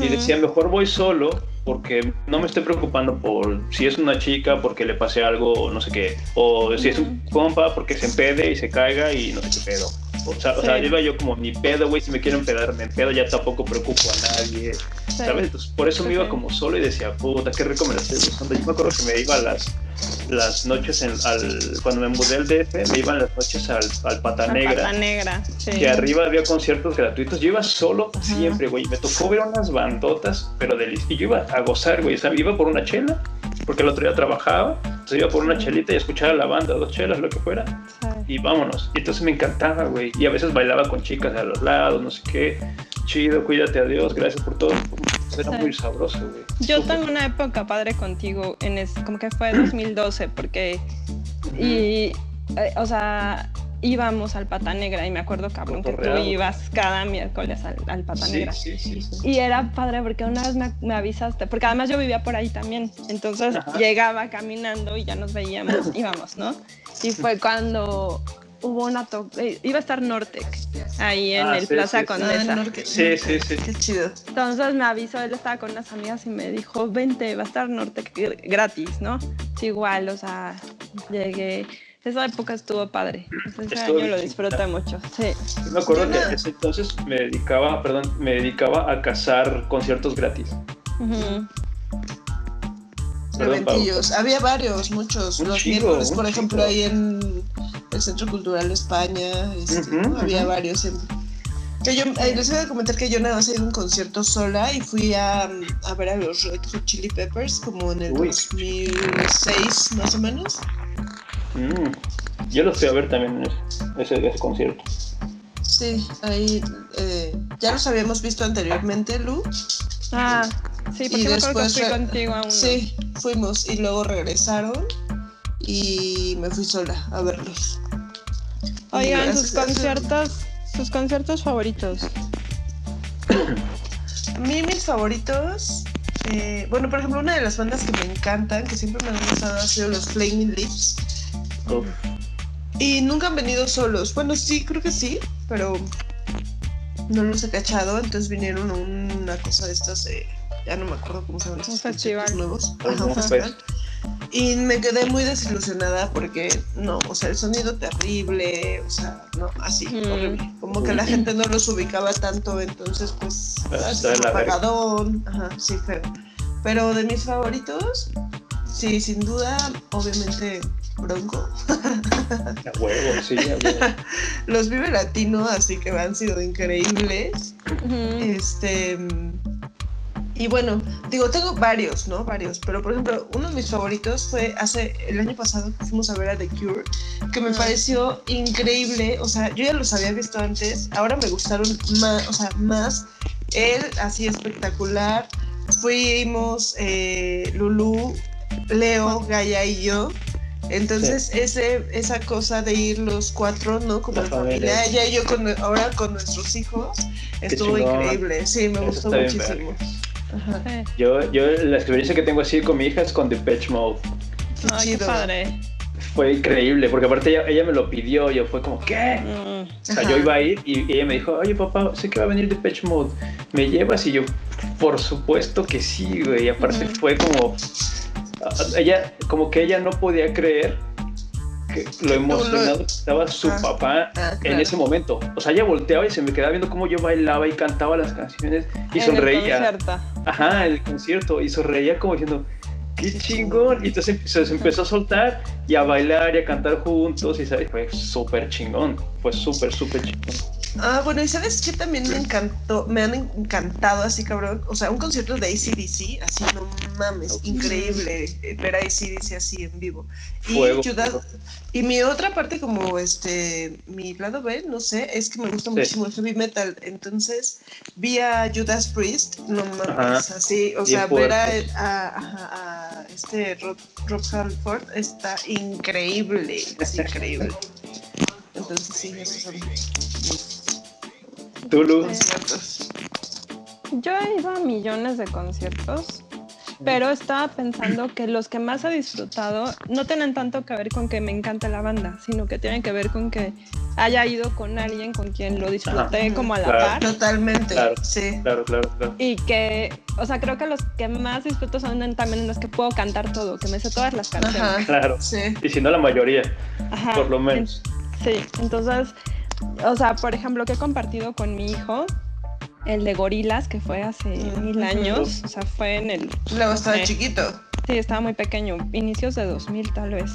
Y decía, mejor voy solo porque no me estoy preocupando por si es una chica porque le pase algo no sé qué, o si es un compa porque se empede y se caiga y no sé qué pedo. O sea, o sea iba yo como mi pedo, güey, si me quiero empedar, me empedo, ya tampoco preocupo a nadie, ¿sabes? Entonces, por eso me iba como solo y decía, puta, qué rico me la estoy Yo me acuerdo que me iba a las, las noches, en, al, cuando me mudé al DF, me iban las noches al, al Pata Negra. Pata Negra, sí. Que arriba había conciertos gratuitos. Yo iba solo siempre, güey. Me tocó ver unas bandotas, pero de Y yo iba a gozar, güey. O sea, iba por una chela, porque el otro día trabajaba. Entonces iba por una chelita y escuchaba la banda, dos chelas, lo que fuera. Y vámonos. Y entonces me encantaba, güey. Y a veces bailaba con chicas a los lados, no sé qué. Chido, cuídate a Dios, gracias por todo. Era muy sabroso, güey. Yo tengo una época padre contigo, en es, como que fue 2012, porque. Y. Eh, o sea, íbamos al Pata Negra y me acuerdo, cabrón, que tú ibas cada miércoles al, Pata Negra. Sí, sí, y era padre porque una vez me, avisaste, porque además yo vivía por ahí también. Entonces llegaba caminando y ya nos veíamos, íbamos, ¿no? Y fue cuando hubo una eh, iba a estar Nortec ahí en ah, el Plaza Condesa. Ah, sí, sí, sí. Qué chido. Entonces me avisó, él estaba con unas amigas y me dijo, vente, va a estar Nortec gratis, ¿no? igual, o sea, llegué. Esa época estuvo padre. Ese año lo disfruté mucho. Sí. me acuerdo que ese entonces me dedicaba, perdón, me dedicaba a cazar conciertos gratis. Eventillos. Había varios, muchos. los miércoles, por ejemplo, ahí en el Centro Cultural España, este, había varios. Que yo, eh, les voy a comentar que yo nada más he ido a un concierto sola y fui a, a ver a los Red Hot Chili Peppers como en el 2006 más o menos. Mm, yo lo fui a ver también ese, ese concierto. Sí, ahí eh, ya los habíamos visto anteriormente, Lu. Ah, sí, porque y después fui contigo a uno. Sí, fuimos y luego regresaron y me fui sola a verlos. Oigan, sus conciertos, sus conciertos favoritos. A mí mis favoritos, eh, bueno, por ejemplo, una de las bandas que me encantan, que siempre me han gustado, ha sido los Flaming Lips. Y nunca han venido solos. Bueno, sí, creo que sí, pero no los he cachado. Entonces vinieron a una cosa de estas, ya no me acuerdo cómo se llaman. Un festival. Nuevos. Ajá, un festival. Y me quedé muy desilusionada porque no, o sea, el sonido terrible, o sea, no, así, mm. horrible. Como que la gente no los ubicaba tanto, entonces pues, así apagadón, ajá, sí, feo. Pero de mis favoritos, sí, sin duda, obviamente Bronco. A huevo, sí, a huevo. Los Vive Latino, así que han sido increíbles. Este y bueno, digo, tengo varios, ¿no? Varios, pero por ejemplo, uno de mis favoritos fue hace el año pasado que fuimos a ver a The Cure, que me pareció increíble, o sea, yo ya los había visto antes, ahora me gustaron más, o sea, más, él así espectacular, fuimos eh, Lulu, Leo, Gaia y yo, entonces, ese, esa cosa de ir los cuatro, ¿no? Como la familia, ella y yo con, ahora con nuestros hijos, estuvo increíble. Sí, me gustó muchísimo. Yo, yo la experiencia que tengo así con mi hija es con Depeche Mode. Ay, qué padre. Fue increíble, porque aparte ella, ella me lo pidió, yo fue como, ¿qué? Mm. O sea, yo iba a ir y ella me dijo, oye papá, sé que va a venir Depeche Mode, ¿me llevas? Y yo, por supuesto que sí, güey. Y aparte fue como, ella, como que ella no podía creer lo emocionado estaba su ah, papá ah, en ese momento. O sea, ella volteaba y se me quedaba viendo cómo yo bailaba y cantaba las canciones y sonreía. El Ajá, el concierto. Y sonreía como diciendo, qué chingón. Y entonces se, empezó a soltar y a bailar y a cantar juntos. Y ¿sabes? fue súper chingón. Fue súper, súper chingón. Ah, bueno, y sabes que también me encantó, me han encantado así, cabrón. O sea, un concierto de ACDC, así, no mames, increíble eh, ver a ACDC así en vivo. Y, y mi otra parte, como este, mi lado B, no sé, es que me gusta muchísimo el heavy metal. Entonces, vi a Judas Priest, no mames, así, o sea, ver a, a, este Rob, Rob Halford está increíble, es increíble. Entonces, sí, esos son yo he ido a millones de conciertos, pero estaba pensando que los que más he disfrutado no tienen tanto que ver con que me encanta la banda, sino que tienen que ver con que haya ido con alguien con quien lo disfruté como a la par. Totalmente, claro, sí. Claro, claro, claro. Y que, o sea, creo que los que más disfruto son también los que puedo cantar todo, que me sé todas las canciones. Ajá, claro. Sí. Y si no la mayoría, por lo menos. Sí, entonces o sea, por ejemplo, que he compartido con mi hijo, el de gorilas, que fue hace mil años, o sea, fue en el... Luego estaba chiquito. Sí, estaba muy pequeño, inicios de 2000 tal vez.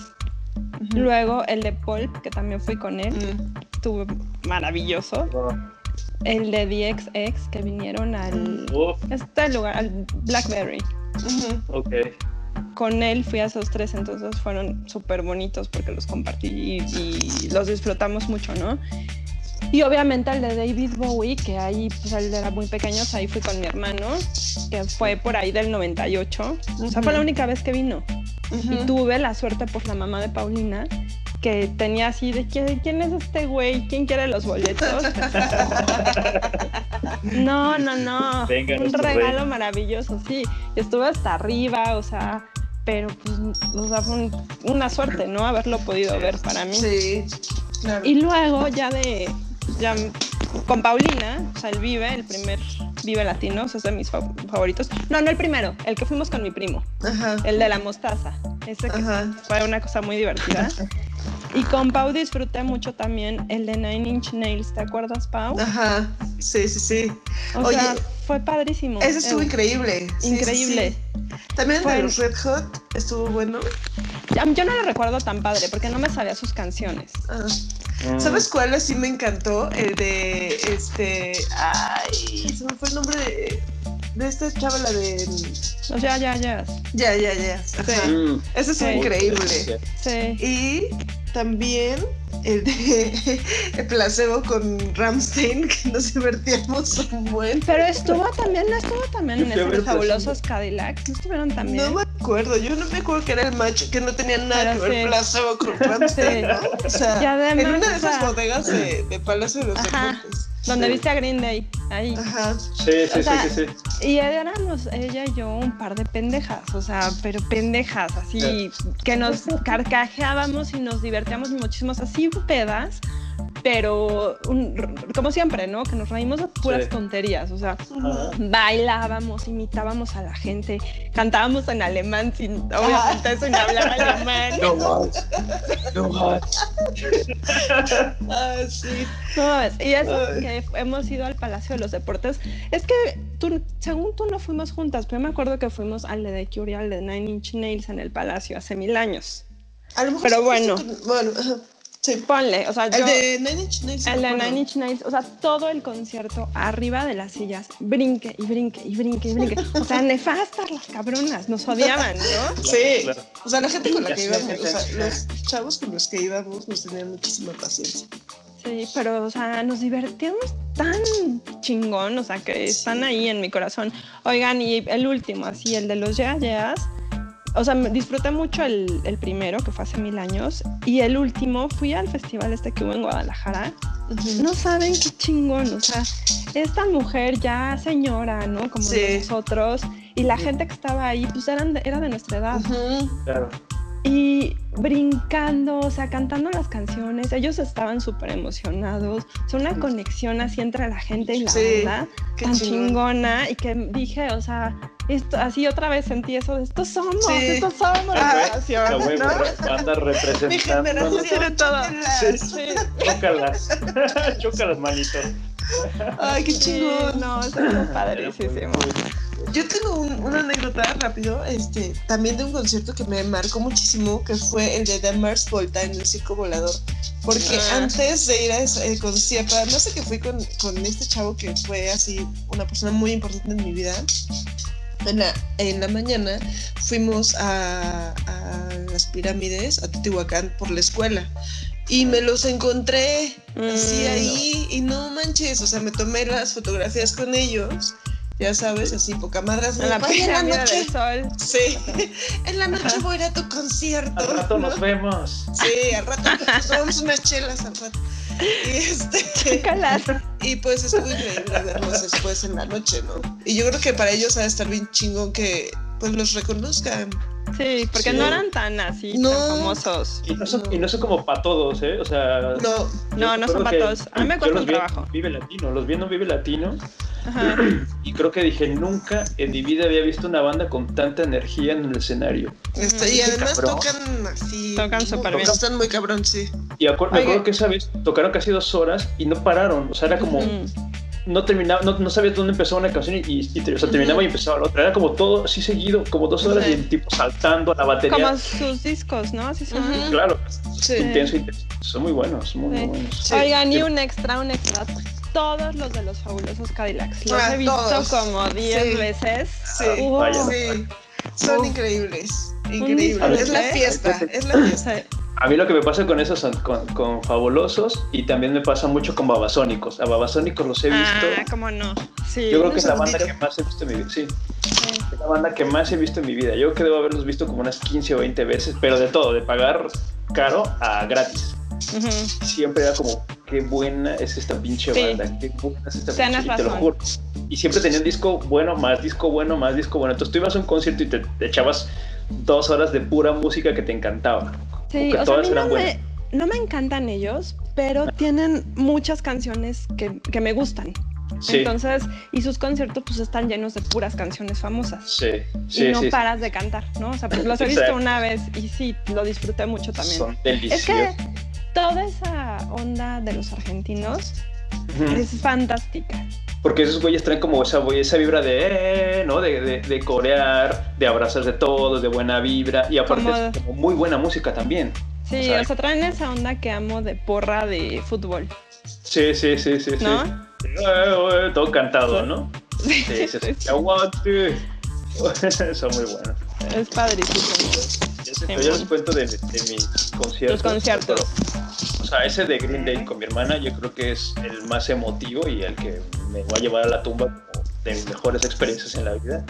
Luego el de Pulp, que también fui con él, estuvo maravilloso. El de DXX, que vinieron al... Este lugar, al Blackberry. Ok con él fui a esos tres, entonces fueron súper bonitos porque los compartí y, los disfrutamos mucho, ¿no? Y obviamente el de David Bowie, que ahí, pues él era muy pequeño, ahí fui con mi hermano, que fue por ahí del 98. O sea, fue la única vez que vino. Y tuve la suerte por la mamá de Paulina, que tenía así de ¿quién, es este güey? ¿Quién quiere los boletos? no, no, no. un regalo maravilloso, sí. Estuve hasta arriba, o sea, pero pues, o sea, fue una suerte, ¿no? Haberlo podido ver para mí. Sí, Y luego ya de, ya con Paulina, o sea, el Vive, el primer Vive Latino, o sea, es de mis favoritos. No, no el primero, el que fuimos con mi primo, Ajá. el de la mostaza. Ese que fue una cosa muy divertida. Y con Pau disfruté mucho también el de Nine Inch Nails, ¿te acuerdas, Pau? Ajá, sí, sí, sí. O sea, fue padrísimo. Ese estuvo increíble. increíble. También el de los Red Hot estuvo bueno. Yo no lo recuerdo tan padre porque no me sabía sus canciones. Ah. Mm. ¿Sabes cuál sí me encantó? El de este. Ay, se me fue el nombre de. de esta chava, la de. ya, ya, ya. Ya, ya, ya. Mm. Ese es increíble. Sí. Y también el de el placebo con Ramstein, que nos divertíamos un buen. Pero estuvo también, no estuvo también en esos fabulosos Cadillacs, no estuvieron también. No me acuerdo, yo no me acuerdo que era el match, que no tenía nada que ver placebo con Ramstein, ¿no? O sea, en una de esas bodegas de, de Palacio de los Deportes. Donde viste a Green Day, ahí. Ajá. Sí, sí, sí, sí, Y éramos ella y yo un par de pendejas, o sea, pero pendejas, así, que nos carcajeábamos y nos divertíamos muchísimo, así pedas, pero como siempre, ¿no? Que nos reímos de puras tonterías, o sea, bailábamos, imitábamos a la gente, cantábamos en alemán sin, obviamente, sin hablar alemán. No más, no más. ah, sí. y eso que hemos ido al Palacio de los Deportes, es que tú, según tú no fuimos juntas, pero me acuerdo que fuimos al de Cure al de Nine Inch Nails en el Palacio hace mil años. pero bueno. bueno Sí. Ponle, o sea, el de Nine Inch Nails. El de Nine Inch Nails, o sea, todo el concierto arriba de las sillas, brinque y brinque y brinque y brinque. O sea, nefastas las cabronas, nos odiaban, ¿no? Sí. O sea, la gente con la que íbamos, o sea, los chavos con los que íbamos nos tenían muchísima paciencia. Sí, pero, o sea, nos divertíamos tan chingón, o sea, que están ahí en mi corazón. Oigan, y el último, así, el de los Yeah Yeahs o sea, disfruté mucho el, el, primero, que fue hace mil años, y el último, fui al festival este que hubo en Guadalajara. No saben qué chingón, o sea, esta mujer ya señora, ¿no? Como nosotros, y la gente que estaba ahí, pues eran era de nuestra edad. Claro. Y brincando, o sea, cantando las canciones, ellos estaban súper emocionados. Sea, una conexión así entre la gente y la banda, tan chingona, y que dije, o sea, esto, así otra vez sentí eso de estos somos, estos somos la generación. ¿no? Banda representando. Mi generación tiene todo. Sí, Chócalas. Chócalas, manito. Ay, qué chingón. no, eso es padrísimo. Yo tengo una anécdota rápido, este, también de un concierto que me marcó muchísimo, que fue el de Dan Mars Volta en el circo volador. Porque ah. antes de ir a ese concierto, no sé que fui con, con este chavo que fue así una persona muy importante en mi vida en la, en la mañana fuimos a, las pirámides, a Teotihuacán, por la escuela. Y me los encontré así mm. ahí y no manches, o sea, me tomé las fotografías con ellos ya sabes, así poca madre. En la, en la noche. Del sol. Sí, en la noche voy a ir a tu concierto. Al rato nos vemos. Sí, al rato nos tomamos unas chelas al rato. Y este. y pues estuvo increíble verlos después en la noche, ¿no? Y yo creo que para ellos ha de estar bien chingón que pues los reconozcan. Sí, porque no eran tan así, tan famosos. Y no, son, y no son como para todos, ¿eh? O sea. No, no, no son para todos. A mí me cuesta un trabajo. Vive Latino, los vi en Vive Latino y creo que dije, nunca en mi vida había visto una banda con tanta energía en el escenario. Este, y además tocan así. Tocan súper bien. Están muy cabrón, sí. Y me acuerdo que esa vez tocaron casi dos horas y no pararon. O sea, era como. No terminaba, no, no sabías dónde empezaba una canción y, o sea, terminaba y empezaba la otra. Era como todo así seguido, como dos horas y el tipo saltando a la batería. Como sus discos, ¿no? Así son. Claro, intenso, intenso. Son muy buenos, muy, muy buenos. Oigan, y un extra, un extra todos los de los fabulosos Cadillacs. Los ah, he visto como 10 veces. Sí, sí. Son increíbles. Increíbles. Es la fiesta. Es la fiesta. A mí lo que me pasa con esos, con, con, fabulosos, y también me pasa mucho con babasónicos. A babasónicos los he visto. Ah, cómo no. Sí. Yo creo que es la banda que más he visto en mi vida. Sí. Es la banda que más he visto en mi vida. Yo creo que debo haberlos visto como unas 15 o 20 veces, pero de todo, de pagar caro a gratis. Siempre era como, qué buena es esta pinche banda, qué buena es esta pinche, y te lo juro. Y siempre tenía un disco bueno, más disco bueno, más disco bueno. Entonces tú ibas a un concierto y te, echabas dos horas de pura música que te encantaba. Sí, o sea, no me, no me, encantan ellos, pero tienen muchas canciones que, que me gustan. Entonces, y sus conciertos pues están llenos de puras canciones famosas. Sí, sí. Y no paras de cantar, ¿no? O sea, pues los he visto una vez y sí, lo disfruté mucho también. Son deliciosos. Es que toda esa onda de los argentinos es fantástica. Porque esos güeyes traen como esa, esa vibra de, eh, ¿no? De, de, corear, de abrazar de todos, de buena vibra. Y aparte es como muy buena música también. Sí, o sea, traen esa onda que amo de porra de fútbol. Sí, sí, sí, sí. ¿No? Sí. Eh, eh, todo cantado, ¿no? Sí, sí, sí. Son muy buenos. Es padrísimo. Yo, les cuento de, de mis conciertos. Los conciertos. o sea, ese de Green Day con mi hermana, yo creo que es el más emotivo y el que me va a llevar a la tumba como de mis mejores experiencias en la vida.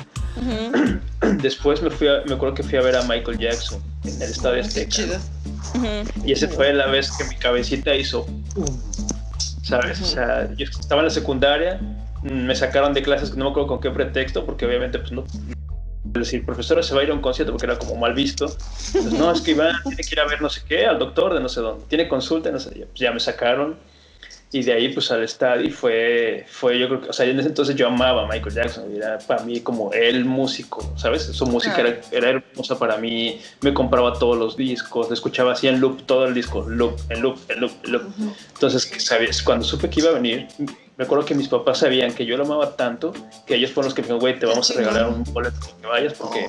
Después me fui me acuerdo que fui a ver a Michael Jackson en el estadio Azteca. Y esa fue la vez que mi cabecita hizo ¿Sabes? O sea, yo estaba en la secundaria, me sacaron de clases, no me acuerdo con qué pretexto, porque obviamente pues no es decir, profesora se va a ir a un concierto porque era como mal visto. no, es que Iván tiene que ir a ver no sé qué, al doctor de no sé dónde, tiene consulta, no sé, pues ya me sacaron y de ahí pues al estadio fue, fue yo creo que, o sea, en ese entonces yo amaba a Michael Jackson, era para mí como el músico, ¿sabes? Su música era, era, hermosa para mí, me compraba todos los discos, escuchaba así en loop todo el disco, loop, en loop, en loop, en loop. Entonces, ¿sabes? Cuando supe que iba a venir, me acuerdo que mis papás sabían que yo lo amaba tanto, que ellos fueron los que me dijeron, güey, te vamos a regalar un boleto para que vayas, porque...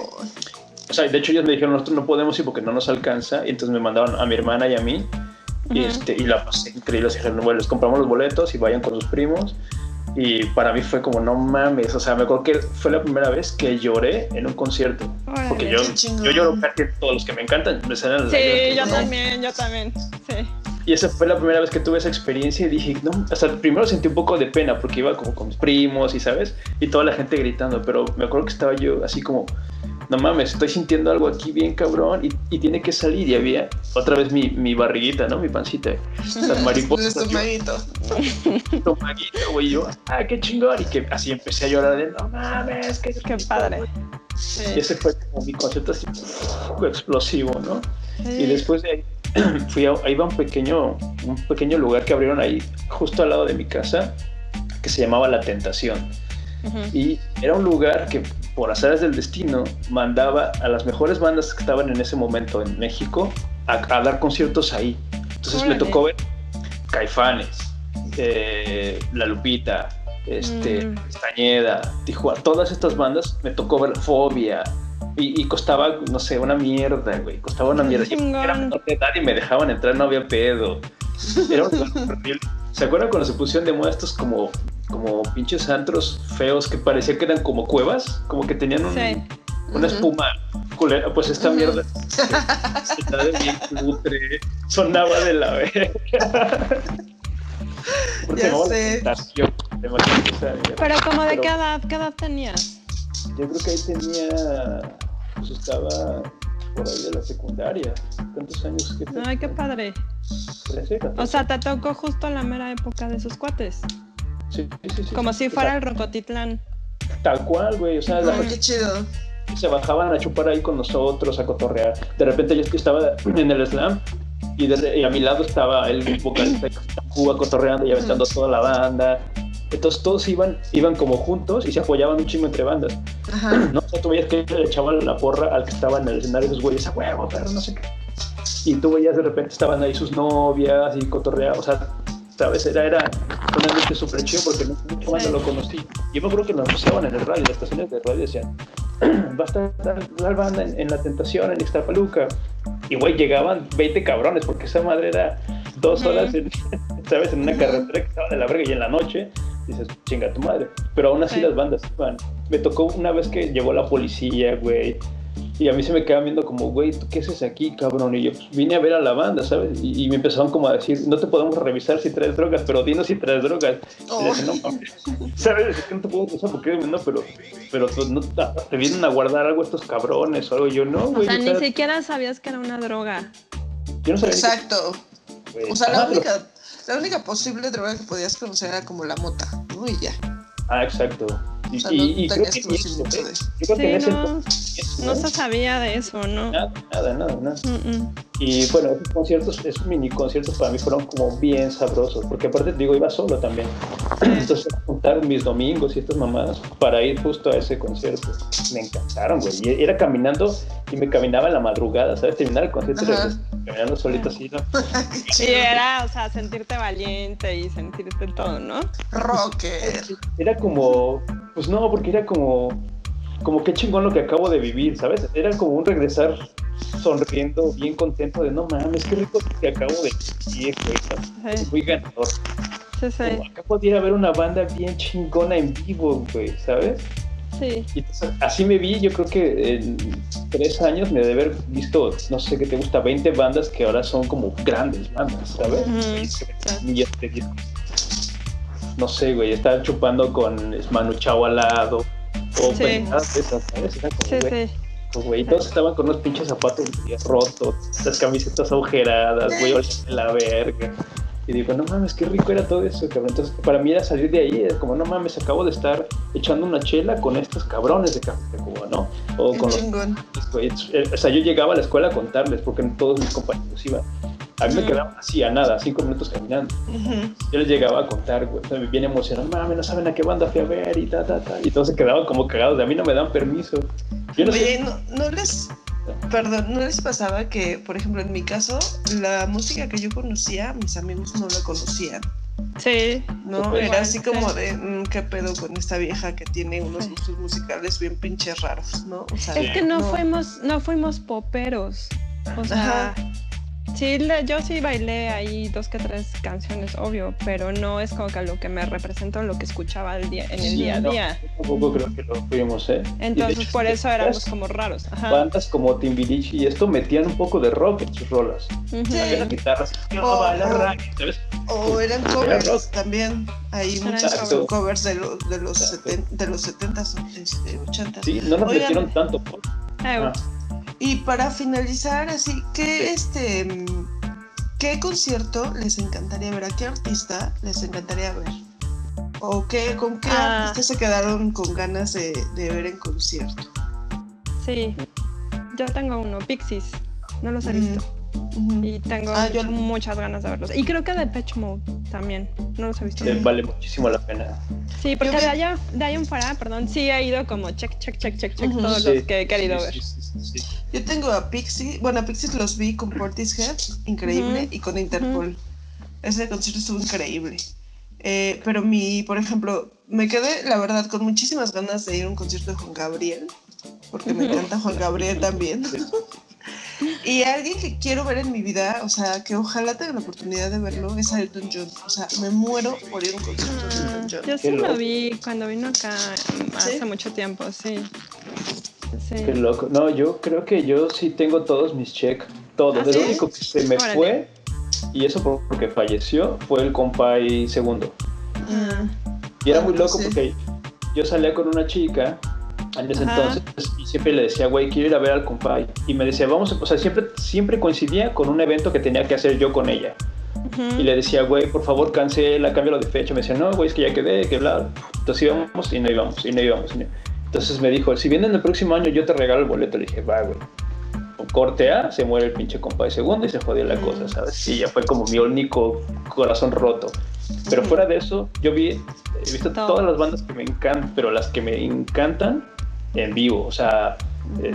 O sea, de hecho ellos me dijeron, nosotros no podemos ir porque no nos alcanza, y entonces me mandaron a mi hermana y a mí, y, este, y la pasé increíble. Dijeron, bueno, les compramos los boletos y vayan con sus primos. Y para mí fue como, no mames, o sea, me acuerdo que fue la primera vez que lloré en un concierto. porque yo, yo lloro casi todos los que me encantan. Me sí, yo también, yo también, sí. Y esa fue la primera vez que tuve esa experiencia y dije, no, hasta primero sentí un poco de pena porque iba como con mis primos y, ¿sabes? Y toda la gente gritando, pero me acuerdo que estaba yo así como, no mames, estoy sintiendo algo aquí bien cabrón y, y tiene que salir. Y había otra vez mi, mi barriguita, ¿no? Mi pancita. Las mariposas. estomaguito. Estomaguito, güey. Yo, ah, qué chingón. Y que así empecé a llorar de, no mames, qué, qué padre. Y ese fue como mi concepto así, explosivo, ¿no? Y después de ahí fui a, iba a un pequeño, un pequeño lugar que abrieron ahí, justo al lado de mi casa, que se llamaba La Tentación. Y era un lugar que por azares del destino, mandaba a las mejores bandas que estaban en ese momento en México a, dar conciertos ahí. Entonces me tocó ver Caifanes, eh, La Lupita, este, mm. Estañeda, Tijuana, todas estas bandas me tocó ver Fobia. Y, costaba, no sé, una mierda, güey. Costaba una mierda. Y era menor de edad y me dejaban entrar, no había pedo. Era un ¿Se acuerdan cuando se pusieron de moda estos como como pinches antros feos que parecía que eran como cuevas, como que tenían una espuma culera. Pues esta mierda de bien cutre, sonaba de la verga. ya sé. Pero como de qué edad, qué edad tenías? Yo creo que ahí tenía, pues estaba por ahí de la secundaria. ¿Cuántos años que Ay, qué padre. o sea, te tocó justo la mera época de sus cuates. Sí, sí, sí. Como si fuera el Rocotitlán. Tal cual, güey. O sea, qué chido. Se bajaban a chupar ahí con nosotros, a cotorrear. De repente yo estaba en el slam y, a mi lado estaba el vocalista de Cuba cotorreando y aventando toda la banda. Entonces todos iban, iban como juntos y se apoyaban un chingo entre bandas. Ajá. No, o sea, tú veías que le echaban la porra al que estaba en el escenario, esos güeyes a huevo, pero no sé qué. Y tú veías de repente estaban ahí sus novias y cotorreaban, o sea, ¿sabes? Era, era un ambiente súper chido porque nunca más lo conocí. Yo me acuerdo que lo anunciaban en el radio, las estaciones de radio decían, va a estar la banda en, La Tentación, en Ixtapaluca. Y güey, llegaban 20 cabrones, porque esa madre era dos horas, ¿sabes? En una carretera que estaba de la verga y en la noche dices, chinga tu madre. Pero aún así las bandas iban. Me tocó una vez que llegó la policía, güey, y a mí se me quedaban viendo como, güey, ¿tú qué haces aquí, cabrón? Y yo pues, vine a ver a la banda, ¿sabes? Y, me empezaron como a decir, no te podemos revisar si traes drogas, pero dinos si traes drogas. Y dije, no ¿sabes? Es que no te puedo usar porque no, pero, pero no, te vienen a guardar algo estos cabrones o algo. Y yo, no, güey. O sea, ni siquiera sabías que era una droga. Yo no sabía. Exacto. O sea, la única, la única posible droga que podías conocer era como la mota, ¿no? Y ya. Ah, exacto. Y, creo que no, se sabía de eso, ¿no? Nada, nada, nada. Y bueno, esos conciertos, esos mini conciertos para mí fueron como bien sabrosos, porque aparte, digo, iba solo también. Entonces, juntar mis domingos y estas mamadas para ir justo a ese concierto. Me encantaron, güey. Y era caminando y me caminaba en la madrugada, ¿sabes? Terminar el concierto y caminando solito así, ¿no? sí, era, o sea, sentirte valiente y sentirte todo, ¿no? Rocker. Era como pues no, porque era como, como qué chingón lo que acabo de vivir, ¿sabes? Era como un regresar sonriendo, bien contento de no mames, qué rico que acabo de vivir, güey. Muy ganador. Sí, sí. acá podría haber una banda bien chingona en vivo, güey, ¿sabes? Sí. Y así me vi, yo creo que en tres años me debe haber visto, no sé qué te gusta, 20 bandas que ahora son como grandes bandas, ¿sabes? No sé, güey, estaba chupando con Manu Chao al lado, o sí. esas, ¿sabes? Era como, sí, güey, sí. Pues, güey, todos estaban con unos pinches zapatos rotos, las camisetas agujeradas, güey, la verga. Y digo, no mames, qué rico era todo eso, cabrón. Entonces, para mí era salir de ahí, era como, no mames, acabo de estar echando una chela con estos cabrones de Café Cuba, ¿no? O con los, O sea, yo llegaba a la escuela a contarles, porque todos mis compañeros iban. A mí me quedaba así, a nada, cinco minutos caminando. Yo les llegaba a contar, güey, me bien emocionado, mames, no saben a qué banda fui a ver y ta, ta, ta. Y todos se quedaban como cagados, de a mí no me dan permiso. Yo no Oye, no, no les Perdón, ¿no les pasaba que, por ejemplo, en mi caso, la música que yo conocía, mis amigos no la conocían? Sí. No, era así como de, mm, ¿qué pedo con esta vieja que tiene unos gustos musicales bien pinches raros, ¿no? O sea, es que no, fuimos, no fuimos poperos. O sea, Sí, yo sí bailé ahí dos que tres canciones, obvio, pero no es como que lo que me representó lo que escuchaba el día, en el día a día. tampoco creo que lo fuimos, ¿eh? Entonces por eso éramos como raros. Bandas como Timbiriche y esto metían un poco de rock en sus rolas. Sí. Había guitarras, o, o, eran covers también. Hay muchos covers de, de los, seten, de los 70s, 80 Sí, no nos metieron tanto. Por... Ah. Y para finalizar, así, ¿qué, este, ¿qué concierto les encantaría ver? ¿A qué artista les encantaría ver? ¿O qué, con qué ah. artista se quedaron con ganas de, ver en concierto? Sí, yo tengo uno, Pixies, no los he visto. Y tengo ah, muchas ganas de verlos. Y creo que de Patch Mode también. No los he visto. vale muchísimo la pena. Sí, porque de allá, de ahí un fuera, perdón, sí he ido como check, check, check, check, check, todos los que he querido ver. Yo tengo a Pixie, bueno, a Pixie los vi con Portishead, increíble, y con Interpol. Ese concierto estuvo increíble. Eh, pero mi, por ejemplo, me quedé, la verdad, con muchísimas ganas de ir a un concierto de Juan Gabriel, porque me encanta Juan Gabriel también. Y alguien que quiero ver en mi vida, o sea, que ojalá tenga la oportunidad de verlo, es a Elton John. O sea, me muero por ir a un concierto de Elton John. Yo sí lo vi cuando vino acá hace mucho tiempo, sí. Qué loco. No, yo creo que yo sí tengo todos mis check. Todos. ¿Ah, el único que se me fue, y eso porque falleció, fue el compay segundo. Ah. Y era muy loco porque yo salía con una chica en ese entonces y siempre le decía, güey, quiero ir a ver al compay. Y me decía, vamos, o sea, siempre, siempre coincidía con un evento que tenía que hacer yo con ella. Y le decía, güey, por favor, cancela, cámbialo de fecha. Me decía, no, güey, es que ya quedé, que bla. Entonces íbamos y no íbamos, y no íbamos. Entonces me dijo, si vienen el próximo año, yo te regalo el boleto. Le dije, va, güey. Corte A, se muere el pinche compay segundo y se jodió la cosa, ¿sabes? Y ya fue como mi único corazón roto. Pero fuera de eso, yo vi, he visto todas las bandas que me encantan, pero las que me encantan en vivo. O sea,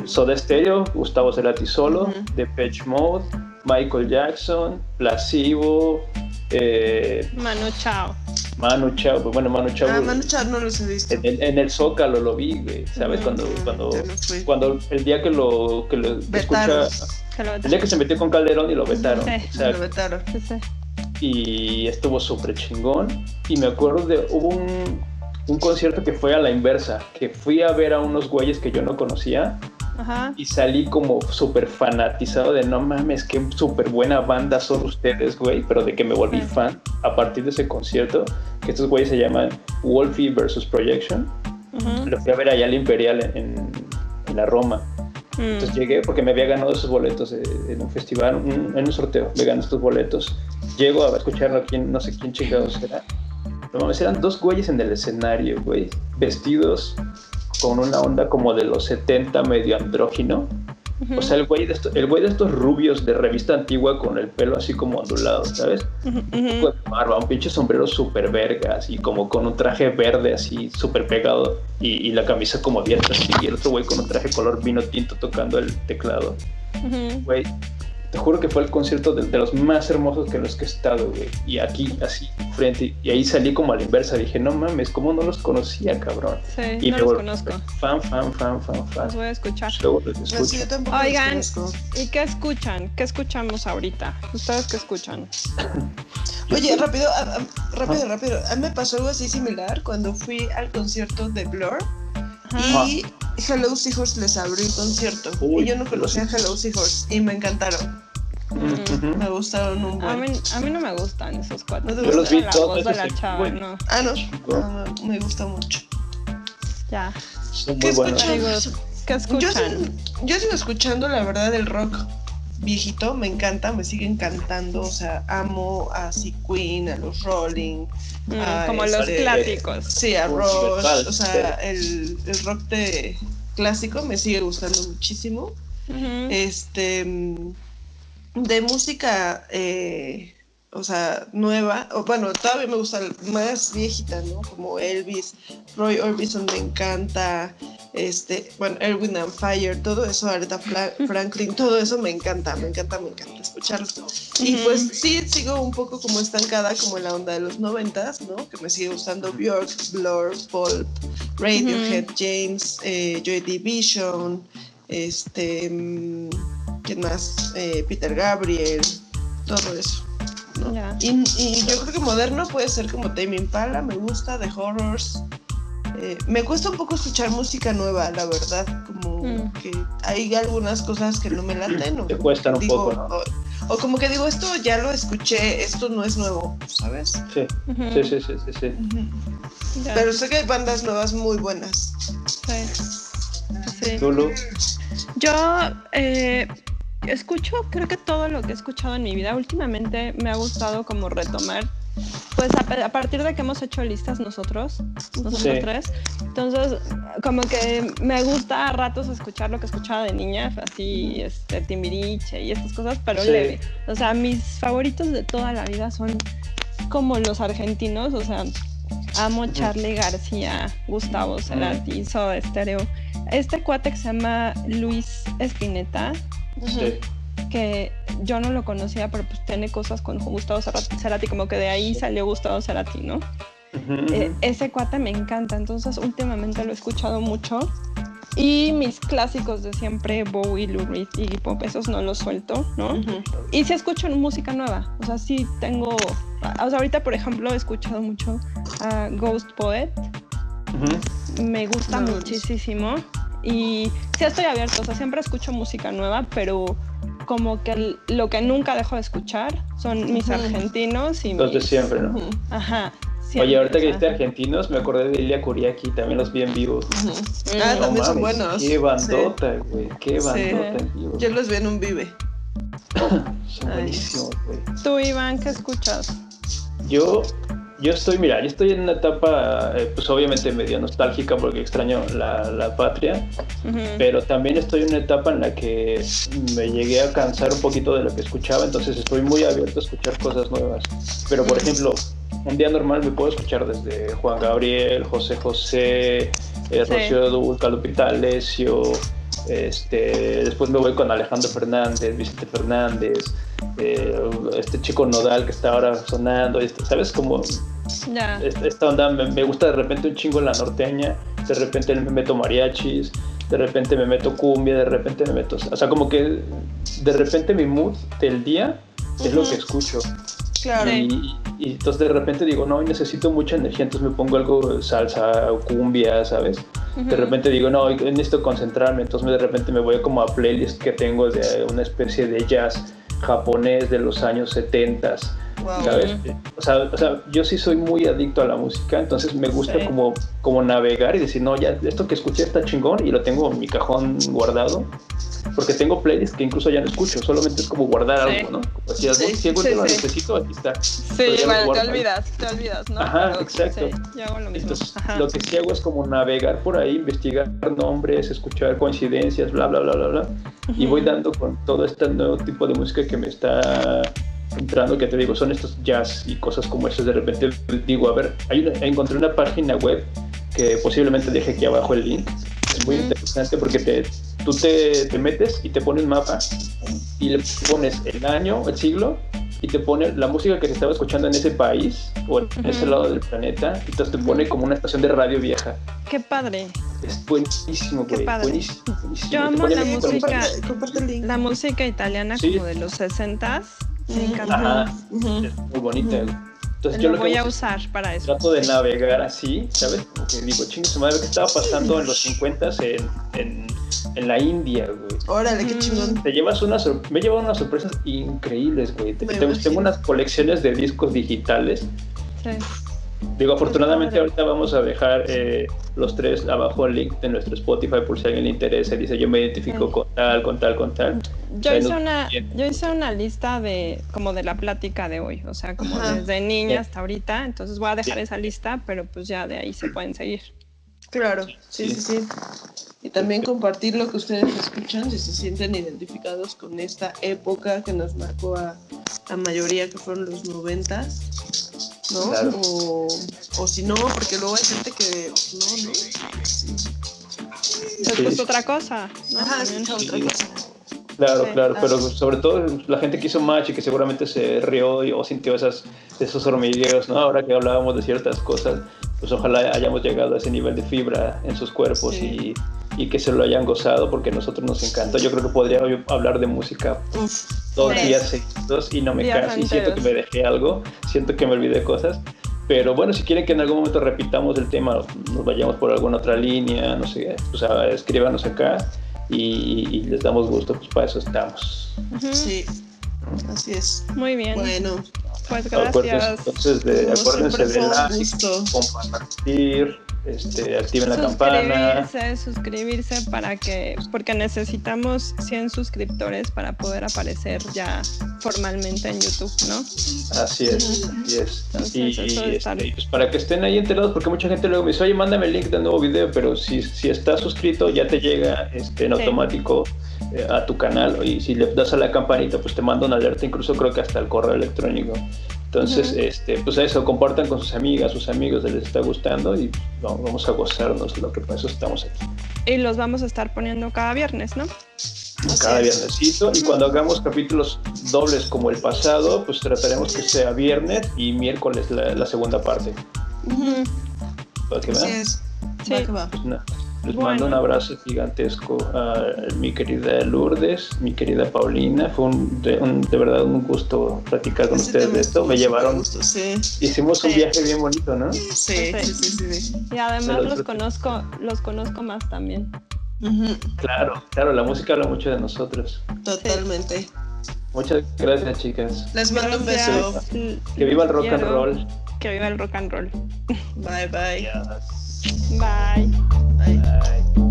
Soda Stereo, Gustavo Cerati solo, The Depeche Mode, Michael Jackson, Placebo, eh, Manu Chao. Manu Chao, pues bueno, Manu Chao. Ah, Manu Chao no los he visto. En el, en el Zócalo lo vi, güey, ¿sabes? cuando, cuando, cuando el día que lo, que lo escucha, el día que se metió con Calderón y lo vetaron. Sí, lo vetaron. Sí, sí. Y estuvo súper chingón. Y me acuerdo de, hubo un, un concierto que fue a la inversa, que fui a ver a unos güeyes que yo no conocía y salí como súper fanatizado de no mames, qué súper buena banda son ustedes, güey, pero de que me volví fan a partir de ese concierto, que estos güeyes se llaman Wolfie versus Projection. Lo fui a ver allá al Imperial en, la Roma. Mm. Entonces llegué porque me había ganado esos boletos en un festival, en un sorteo, me gané estos boletos. Llego a escucharlo aquí, no sé quién chingados era no eran dos güeyes en el escenario, güey, vestidos con una onda como de los 70, medio andrógino. O sea, el güey, de estos, el güey de estos rubios de revista antigua con el pelo así como ondulado, ¿sabes? Un poco de barba, un pinche sombrero súper verga, así como con un traje verde así súper pegado y, la camisa como abierta así, y el otro güey con un traje color vino tinto tocando el teclado. Güey, te juro que fue el concierto de, los más hermosos que los que he estado, güey. Y aquí, así, frente, y ahí salí como a la inversa. Dije, no mames, ¿cómo no los conocía, cabrón? Sí, y no los conozco. Fan, fan, fan, fan, fan. Los voy a escuchar. Luego los Oigan, ¿y qué escuchan? ¿Qué escuchamos ahorita? ¿Ustedes qué escuchan? Oye, rápido, rápido, rápido. A mí me pasó algo así similar cuando fui al concierto de Blur. Y Hello Seahorse les abrió el concierto. y yo no conocía a Hello Seahorse y me encantaron. Me gustaron un buen. A mí, a mí no me gustan esos cuatro. No yo los vi todos. de la chava, no. Ah, no. no. Me gusta mucho. Ya. Son muy buenos. ¿Qué escuchan? Yo, yo sigo escuchando, la verdad, el rock viejito, me encanta, me sigue encantando, o sea, amo a Sea Queen, a los Rolling, mm, como los este, clásicos. Sí, a Rush, o sea, el, el, rock de clásico me sigue gustando muchísimo. Este, de música, eh, o sea, nueva, o bueno, todavía me gusta más viejita, ¿no? Como Elvis, Roy Orbison me encanta, este, bueno, Erwin and Fire, todo eso, Aretha Franklin, todo eso me encanta, me encanta, me encanta escucharlo. Y pues sí, sigo un poco como estancada, como en la onda de los noventas, ¿no? Que me sigue gustando Björk, Blur, Pulp, Radiohead, James, eh, Joy Division, este, mm, ¿quién más? Eh, Peter Gabriel, todo eso. Y, y, yo creo que moderno puede ser como Tame Impala, me gusta, The Horrors, eh, me cuesta un poco escuchar música nueva, la verdad, como mm. que hay algunas cosas que no me laten. O Te cuestan un poco, ¿no? o, como que digo, esto ya lo escuché, esto no es nuevo, ¿sabes? Sí, sí, sí, sí, sí. Pero sé que hay bandas nuevas muy buenas. Sí. Yo eh, escucho, creo que todo lo que he escuchado en mi vida últimamente me ha gustado como retomar pues a, partir de que hemos hecho listas nosotros, nosotros tres, entonces como que me gusta a ratos escuchar lo que escuchaba de niña, así este, Timbiriche y estas cosas, pero leve. O sea, mis favoritos de toda la vida son como los argentinos, o sea, amo Charlie García, Gustavo Cerati, Soda Stereo. Este cuate que se llama Luis Espineta. Sí. Que yo no lo conocía, pero pues tiene cosas con Gustavo Cerati, como que de ahí salió Gustavo Cerati, ¿no? Eh, ese cuate me encanta, entonces últimamente lo he escuchado mucho. Y mis clásicos de siempre, Bowie, Lou Reed, Iggy Pop, esos no los suelto, ¿no? Y si escucho música nueva, o sea, sí tengo, o sea, ahorita por ejemplo he escuchado mucho a Ghost Poet, me gusta muchísimo y sí estoy abierto, o sea, siempre escucho música nueva, pero como que lo que nunca dejo de escuchar son mis argentinos y los de siempre, ¿no? Ajá. Oye, ahorita que dijiste argentinos, me acordé de Ilia Kuriaki, también los vi en vivo. Ah, también son buenos. Qué bandota, güey, qué bandota en vivo. Yo los vi en un vive. son buenísimos, güey. Tú, Iván, ¿qué escuchas? Yo yo estoy, mira, yo estoy en una etapa, eh, pues obviamente medio nostálgica porque extraño la, la patria, pero también estoy en una etapa en la que me llegué a cansar un poquito de lo que escuchaba, entonces estoy muy abierto a escuchar cosas nuevas. Pero, por ejemplo, un día normal me puedo escuchar desde Juan Gabriel, José José, eh, Rocío Dulca, Lupita Alessio, este, después me voy con Alejandro Fernández, Vicente Fernández, eh, este chico Nodal que está ahora sonando, ¿sabes? Como esta, onda me, gusta de repente un chingo la norteña, de repente me meto mariachis, de repente me meto cumbia, de repente me meto, o sea, como que de repente mi mood del día es lo que escucho. Y, entonces de repente digo, no, necesito mucha energía, entonces me pongo algo salsa o cumbia, ¿sabes? De repente digo, no, necesito concentrarme, entonces de repente me voy como a playlists que tengo de una especie de jazz japonés de los años 70 ¿sabes? O sea, o sea, yo sí soy muy adicto a la música, entonces me gusta como, como navegar y decir, no, ya esto que escuché está chingón y lo tengo en mi cajón guardado, porque tengo playlists que incluso ya no escucho, solamente es como guardar algo, ¿no? Como si, sí, si algo lo necesito, aquí está. Sí, bueno, te olvidas, te olvidas, ¿no? Ajá, exacto. yo hago lo mismo. Entonces, lo que sí hago es como navegar por ahí, investigar nombres, escuchar coincidencias, bla, bla, bla, bla, bla, y voy dando con todo este nuevo tipo de música que me está entrando, que te digo, son estos jazz y cosas como esas. De repente digo, a ver, hay encontré una página web que posiblemente deje aquí abajo el link. Es muy interesante porque te, tú te, te metes y te pones un mapa y le pones el año, el siglo y te pone la música que se estaba escuchando en ese país o en ese lado del planeta, y entonces te pone como una estación de radio vieja. Qué padre. Es buenísimo, güey. Buenísimo, Yo amo la música, la música italiana como de los 60 Me encanta. Es muy bonita. Entonces, lo yo lo voy a usar para eso. Trato de navegar así, ¿sabes? Porque digo, chingue su madre, ¿qué estaba pasando en los 50 en, en, en la India, güey? Órale, qué chingón. Te llevas unas, me he llevado unas sorpresas increíbles, güey. tengo unas colecciones de discos digitales. Sí Digo, afortunadamente ahorita vamos a dejar eh, los tres abajo el link de nuestro Spotify por si a alguien le interesa. Dice, yo me identifico con tal, con tal, con tal. Yo, hice una, yo hice una lista de como de la plática de hoy, o sea, como desde niña hasta ahorita. Entonces voy a dejar esa lista, pero pues ya de ahí se pueden seguir. Claro, sí, sí, sí. Y también compartir lo que ustedes escuchan, si se sienten identificados con esta época que nos marcó a la mayoría, que fueron los noventas ¿no? O, o si no, porque luego hay gente que no, no. Sí. Es otra cosa. Ajá, es otra cosa. Claro, claro, pero sobre todo la gente que hizo match y que seguramente se rió o sintió esas, esos hormigueos, ¿no? Ahora que hablábamos de ciertas cosas, pues ojalá hayamos llegado a ese nivel de fibra en sus cuerpos y, y, que se lo hayan gozado porque a nosotros nos encantó. Yo creo que podría hablar de música los días seguidos y no me canso y siento que me dejé algo, siento que me olvidé cosas. Pero bueno, si quieren que en algún momento repitamos el tema, nos vayamos por alguna otra línea, no sé, pues escríbanos acá y, les damos gusto, pues para eso estamos. Sí, así es. Muy bien. Bueno, pues gracias. Entonces, de, acuérdense de like, compartir, este, activen la campana. Suscribirse para que, porque necesitamos 100 suscriptores para poder aparecer ya formalmente en YouTube, ¿no? Así es, así es. y, este, pues para que estén ahí enterados, porque mucha gente luego me dice, oye, mándame el link del nuevo video, pero si, si estás suscrito ya te llega este, en automático eh, a tu canal y si le das a la campanita, pues te manda una alerta, incluso creo que hasta el correo electrónico. Entonces, este, pues eso, compartan con sus amigas, sus amigos, les está gustando y vamos a gozarnos lo que por eso estamos aquí. Y los vamos a estar poniendo cada viernes, ¿no? Cada viernesito. Y cuando hagamos capítulos dobles como el pasado, pues trataremos que sea viernes y miércoles la, segunda parte. Así es. Sí. Pues les mando un abrazo gigantesco a mi querida Lourdes, mi querida Paulina. Fue un, de, verdad un gusto platicar con ustedes de esto. Me llevaron. Hicimos un viaje bien bonito, ¿no? Sí, sí, sí. Y además los conozco, los conozco más también. Claro, claro, la música habla mucho de nosotros. Totalmente. Muchas gracias, chicas. Les mando un beso. Que viva el rock and roll. Que viva el rock and roll. Bye, bye. Bye. Bye.